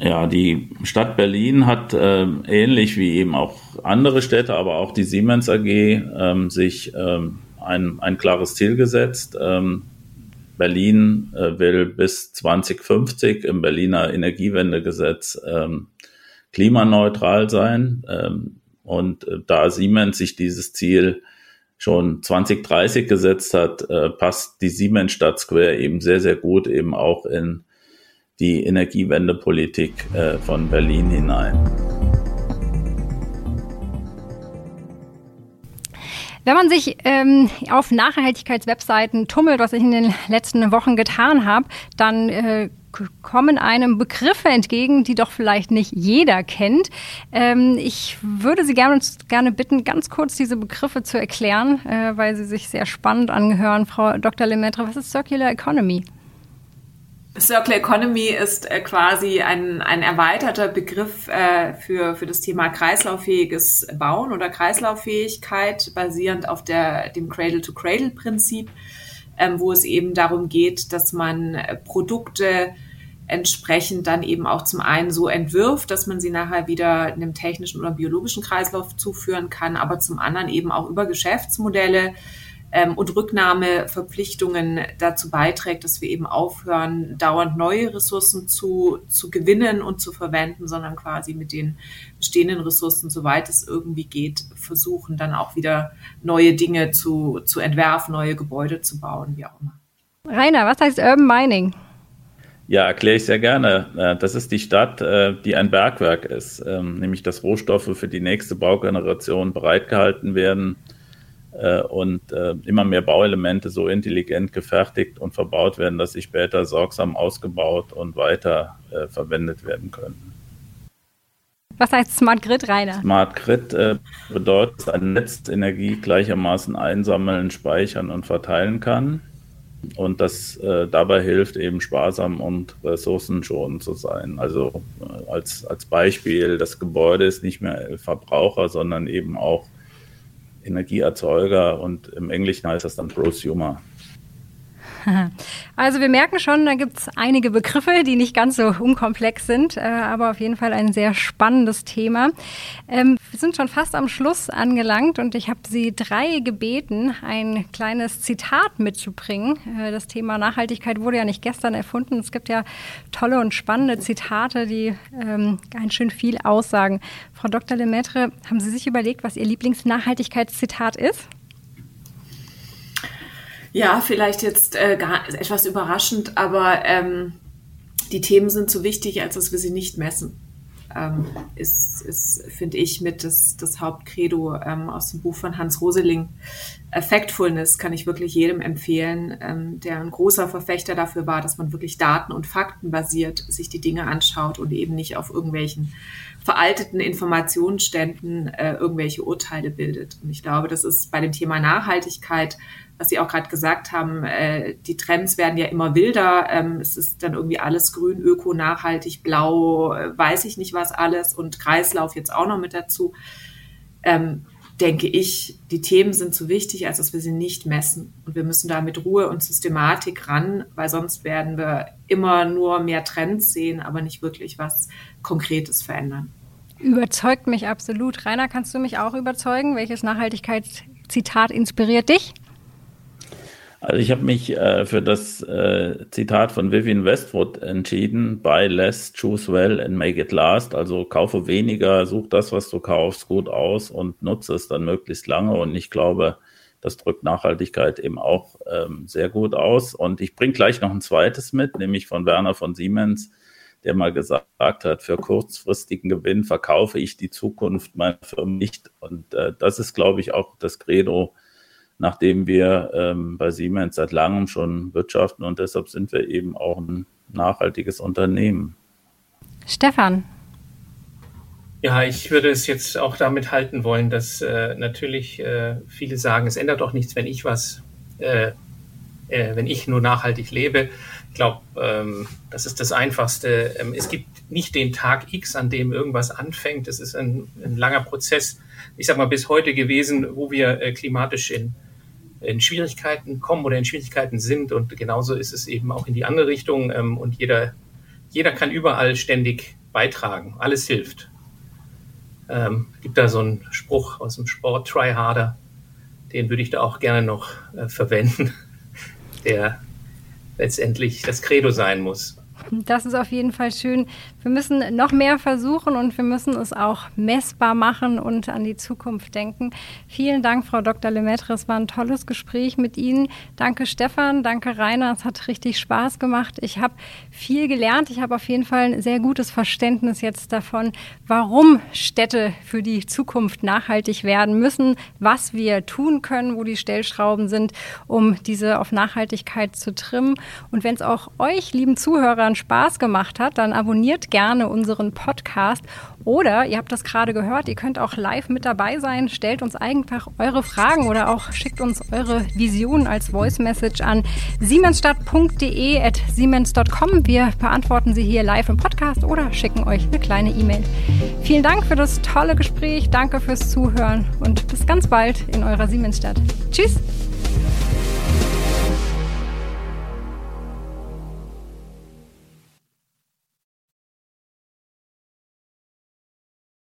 Ja, die Stadt Berlin hat äh, ähnlich wie eben auch andere Städte, aber auch die Siemens AG ähm, sich ähm, ein, ein klares Ziel gesetzt. Ähm, Berlin äh, will bis 2050 im Berliner Energiewendegesetz ähm, klimaneutral sein. Ähm, und äh, da Siemens sich dieses Ziel schon 2030 gesetzt hat, äh, passt die Siemens Stadt Square eben sehr, sehr gut eben auch in die Energiewendepolitik äh, von Berlin hinein. Wenn man sich ähm, auf Nachhaltigkeitswebseiten tummelt, was ich in den letzten Wochen getan habe, dann äh, kommen einem Begriffe entgegen, die doch vielleicht nicht jeder kennt. Ähm, ich würde Sie gerne, gerne bitten, ganz kurz diese Begriffe zu erklären, äh, weil sie sich sehr spannend angehören. Frau Dr. Lemaitre, was ist Circular Economy? Circular Economy ist äh, quasi ein, ein erweiterter Begriff äh, für, für das Thema kreislauffähiges Bauen oder Kreislauffähigkeit, basierend auf der, dem Cradle-to-Cradle-Prinzip, ähm, wo es eben darum geht, dass man äh, Produkte entsprechend dann eben auch zum einen so entwirft, dass man sie nachher wieder einem technischen oder biologischen Kreislauf zuführen kann, aber zum anderen eben auch über Geschäftsmodelle ähm, und Rücknahmeverpflichtungen dazu beiträgt, dass wir eben aufhören, dauernd neue Ressourcen zu, zu gewinnen und zu verwenden, sondern quasi mit den bestehenden Ressourcen, soweit es irgendwie geht, versuchen dann auch wieder neue Dinge zu, zu entwerfen, neue Gebäude zu bauen, wie auch immer. Rainer, was heißt Urban Mining? Ja, erkläre ich sehr gerne. Äh, das ist die Stadt, äh, die ein Bergwerk ist, ähm, nämlich dass Rohstoffe für die nächste Baugeneration bereitgehalten werden, und äh, immer mehr Bauelemente so intelligent gefertigt und verbaut werden, dass sie später sorgsam ausgebaut und weiter äh, verwendet werden können. Was heißt Smart Grid, Rainer? Smart Grid äh, bedeutet, dass ein Netz Energie gleichermaßen einsammeln, speichern und verteilen kann. Und das äh, dabei hilft, eben sparsam und ressourcenschonend zu sein. Also äh, als, als Beispiel, das Gebäude ist nicht mehr Verbraucher, sondern eben auch Energieerzeuger und im Englischen heißt das dann Prosumer. Also wir merken schon, da gibt es einige Begriffe, die nicht ganz so unkomplex sind, äh, aber auf jeden Fall ein sehr spannendes Thema. Ähm, wir sind schon fast am Schluss angelangt und ich habe Sie drei gebeten, ein kleines Zitat mitzubringen. Äh, das Thema Nachhaltigkeit wurde ja nicht gestern erfunden. Es gibt ja tolle und spannende Zitate, die ähm, ganz schön viel aussagen. Frau Dr. Lemaitre, haben Sie sich überlegt, was Ihr Lieblingsnachhaltigkeitszitat ist? Ja, vielleicht jetzt äh, gar, etwas überraschend, aber ähm, die Themen sind so wichtig, als dass wir sie nicht messen. Ähm, ist, ist finde ich, mit das, das Hauptcredo ähm, aus dem Buch von Hans Roseling. Effectfulness kann ich wirklich jedem empfehlen, ähm, der ein großer Verfechter dafür war, dass man wirklich Daten- und Fakten basiert sich die Dinge anschaut und eben nicht auf irgendwelchen veralteten Informationsständen äh, irgendwelche Urteile bildet. Und ich glaube, das ist bei dem Thema Nachhaltigkeit was Sie auch gerade gesagt haben, äh, die Trends werden ja immer wilder. Ähm, es ist dann irgendwie alles grün, öko, nachhaltig, blau, äh, weiß ich nicht was alles und Kreislauf jetzt auch noch mit dazu. Ähm, denke ich, die Themen sind zu wichtig, als dass wir sie nicht messen. Und wir müssen da mit Ruhe und Systematik ran, weil sonst werden wir immer nur mehr Trends sehen, aber nicht wirklich was Konkretes verändern. Überzeugt mich absolut. Rainer, kannst du mich auch überzeugen? Welches Nachhaltigkeitszitat inspiriert dich? Also ich habe mich äh, für das äh, Zitat von Vivian Westwood entschieden, buy less, choose well and make it last. Also kaufe weniger, such das, was du kaufst, gut aus und nutze es dann möglichst lange. Und ich glaube, das drückt Nachhaltigkeit eben auch ähm, sehr gut aus. Und ich bringe gleich noch ein zweites mit, nämlich von Werner von Siemens, der mal gesagt hat, für kurzfristigen Gewinn verkaufe ich die Zukunft meiner Firma nicht. Und äh, das ist, glaube ich, auch das Credo, nachdem wir ähm, bei Siemens seit langem schon wirtschaften und deshalb sind wir eben auch ein nachhaltiges Unternehmen. Stefan. Ja, ich würde es jetzt auch damit halten wollen, dass äh, natürlich äh, viele sagen, es ändert doch nichts, wenn ich was, äh, äh wenn ich nur nachhaltig lebe. Ich glaube, ähm, das ist das Einfachste. Ähm, es gibt nicht den Tag X, an dem irgendwas anfängt. Es ist ein, ein langer Prozess, ich sag mal, bis heute gewesen, wo wir äh, klimatisch in in Schwierigkeiten kommen oder in Schwierigkeiten sind. Und genauso ist es eben auch in die andere Richtung. Ähm, und jeder, jeder kann überall ständig beitragen. Alles hilft. Ähm, gibt da so einen Spruch aus dem Sport, try harder. Den würde ich da auch gerne noch äh, verwenden, der letztendlich das Credo sein muss. Das ist auf jeden Fall schön. Wir müssen noch mehr versuchen und wir müssen es auch messbar machen und an die Zukunft denken. Vielen Dank, Frau Dr. Lemaitre. Es war ein tolles Gespräch mit Ihnen. Danke, Stefan. Danke, Rainer. Es hat richtig Spaß gemacht. Ich habe viel gelernt. Ich habe auf jeden Fall ein sehr gutes Verständnis jetzt davon, warum Städte für die Zukunft nachhaltig werden müssen, was wir tun können, wo die Stellschrauben sind, um diese auf Nachhaltigkeit zu trimmen. Und wenn es auch euch, lieben Zuhörern, Spaß gemacht hat, dann abonniert gerne unseren Podcast. Oder ihr habt das gerade gehört, ihr könnt auch live mit dabei sein. Stellt uns einfach eure Fragen oder auch schickt uns eure Visionen als Voice Message an siemensstadt.de. Wir beantworten sie hier live im Podcast oder schicken euch eine kleine E-Mail. Vielen Dank für das tolle Gespräch. Danke fürs Zuhören und bis ganz bald in eurer Siemensstadt. Tschüss!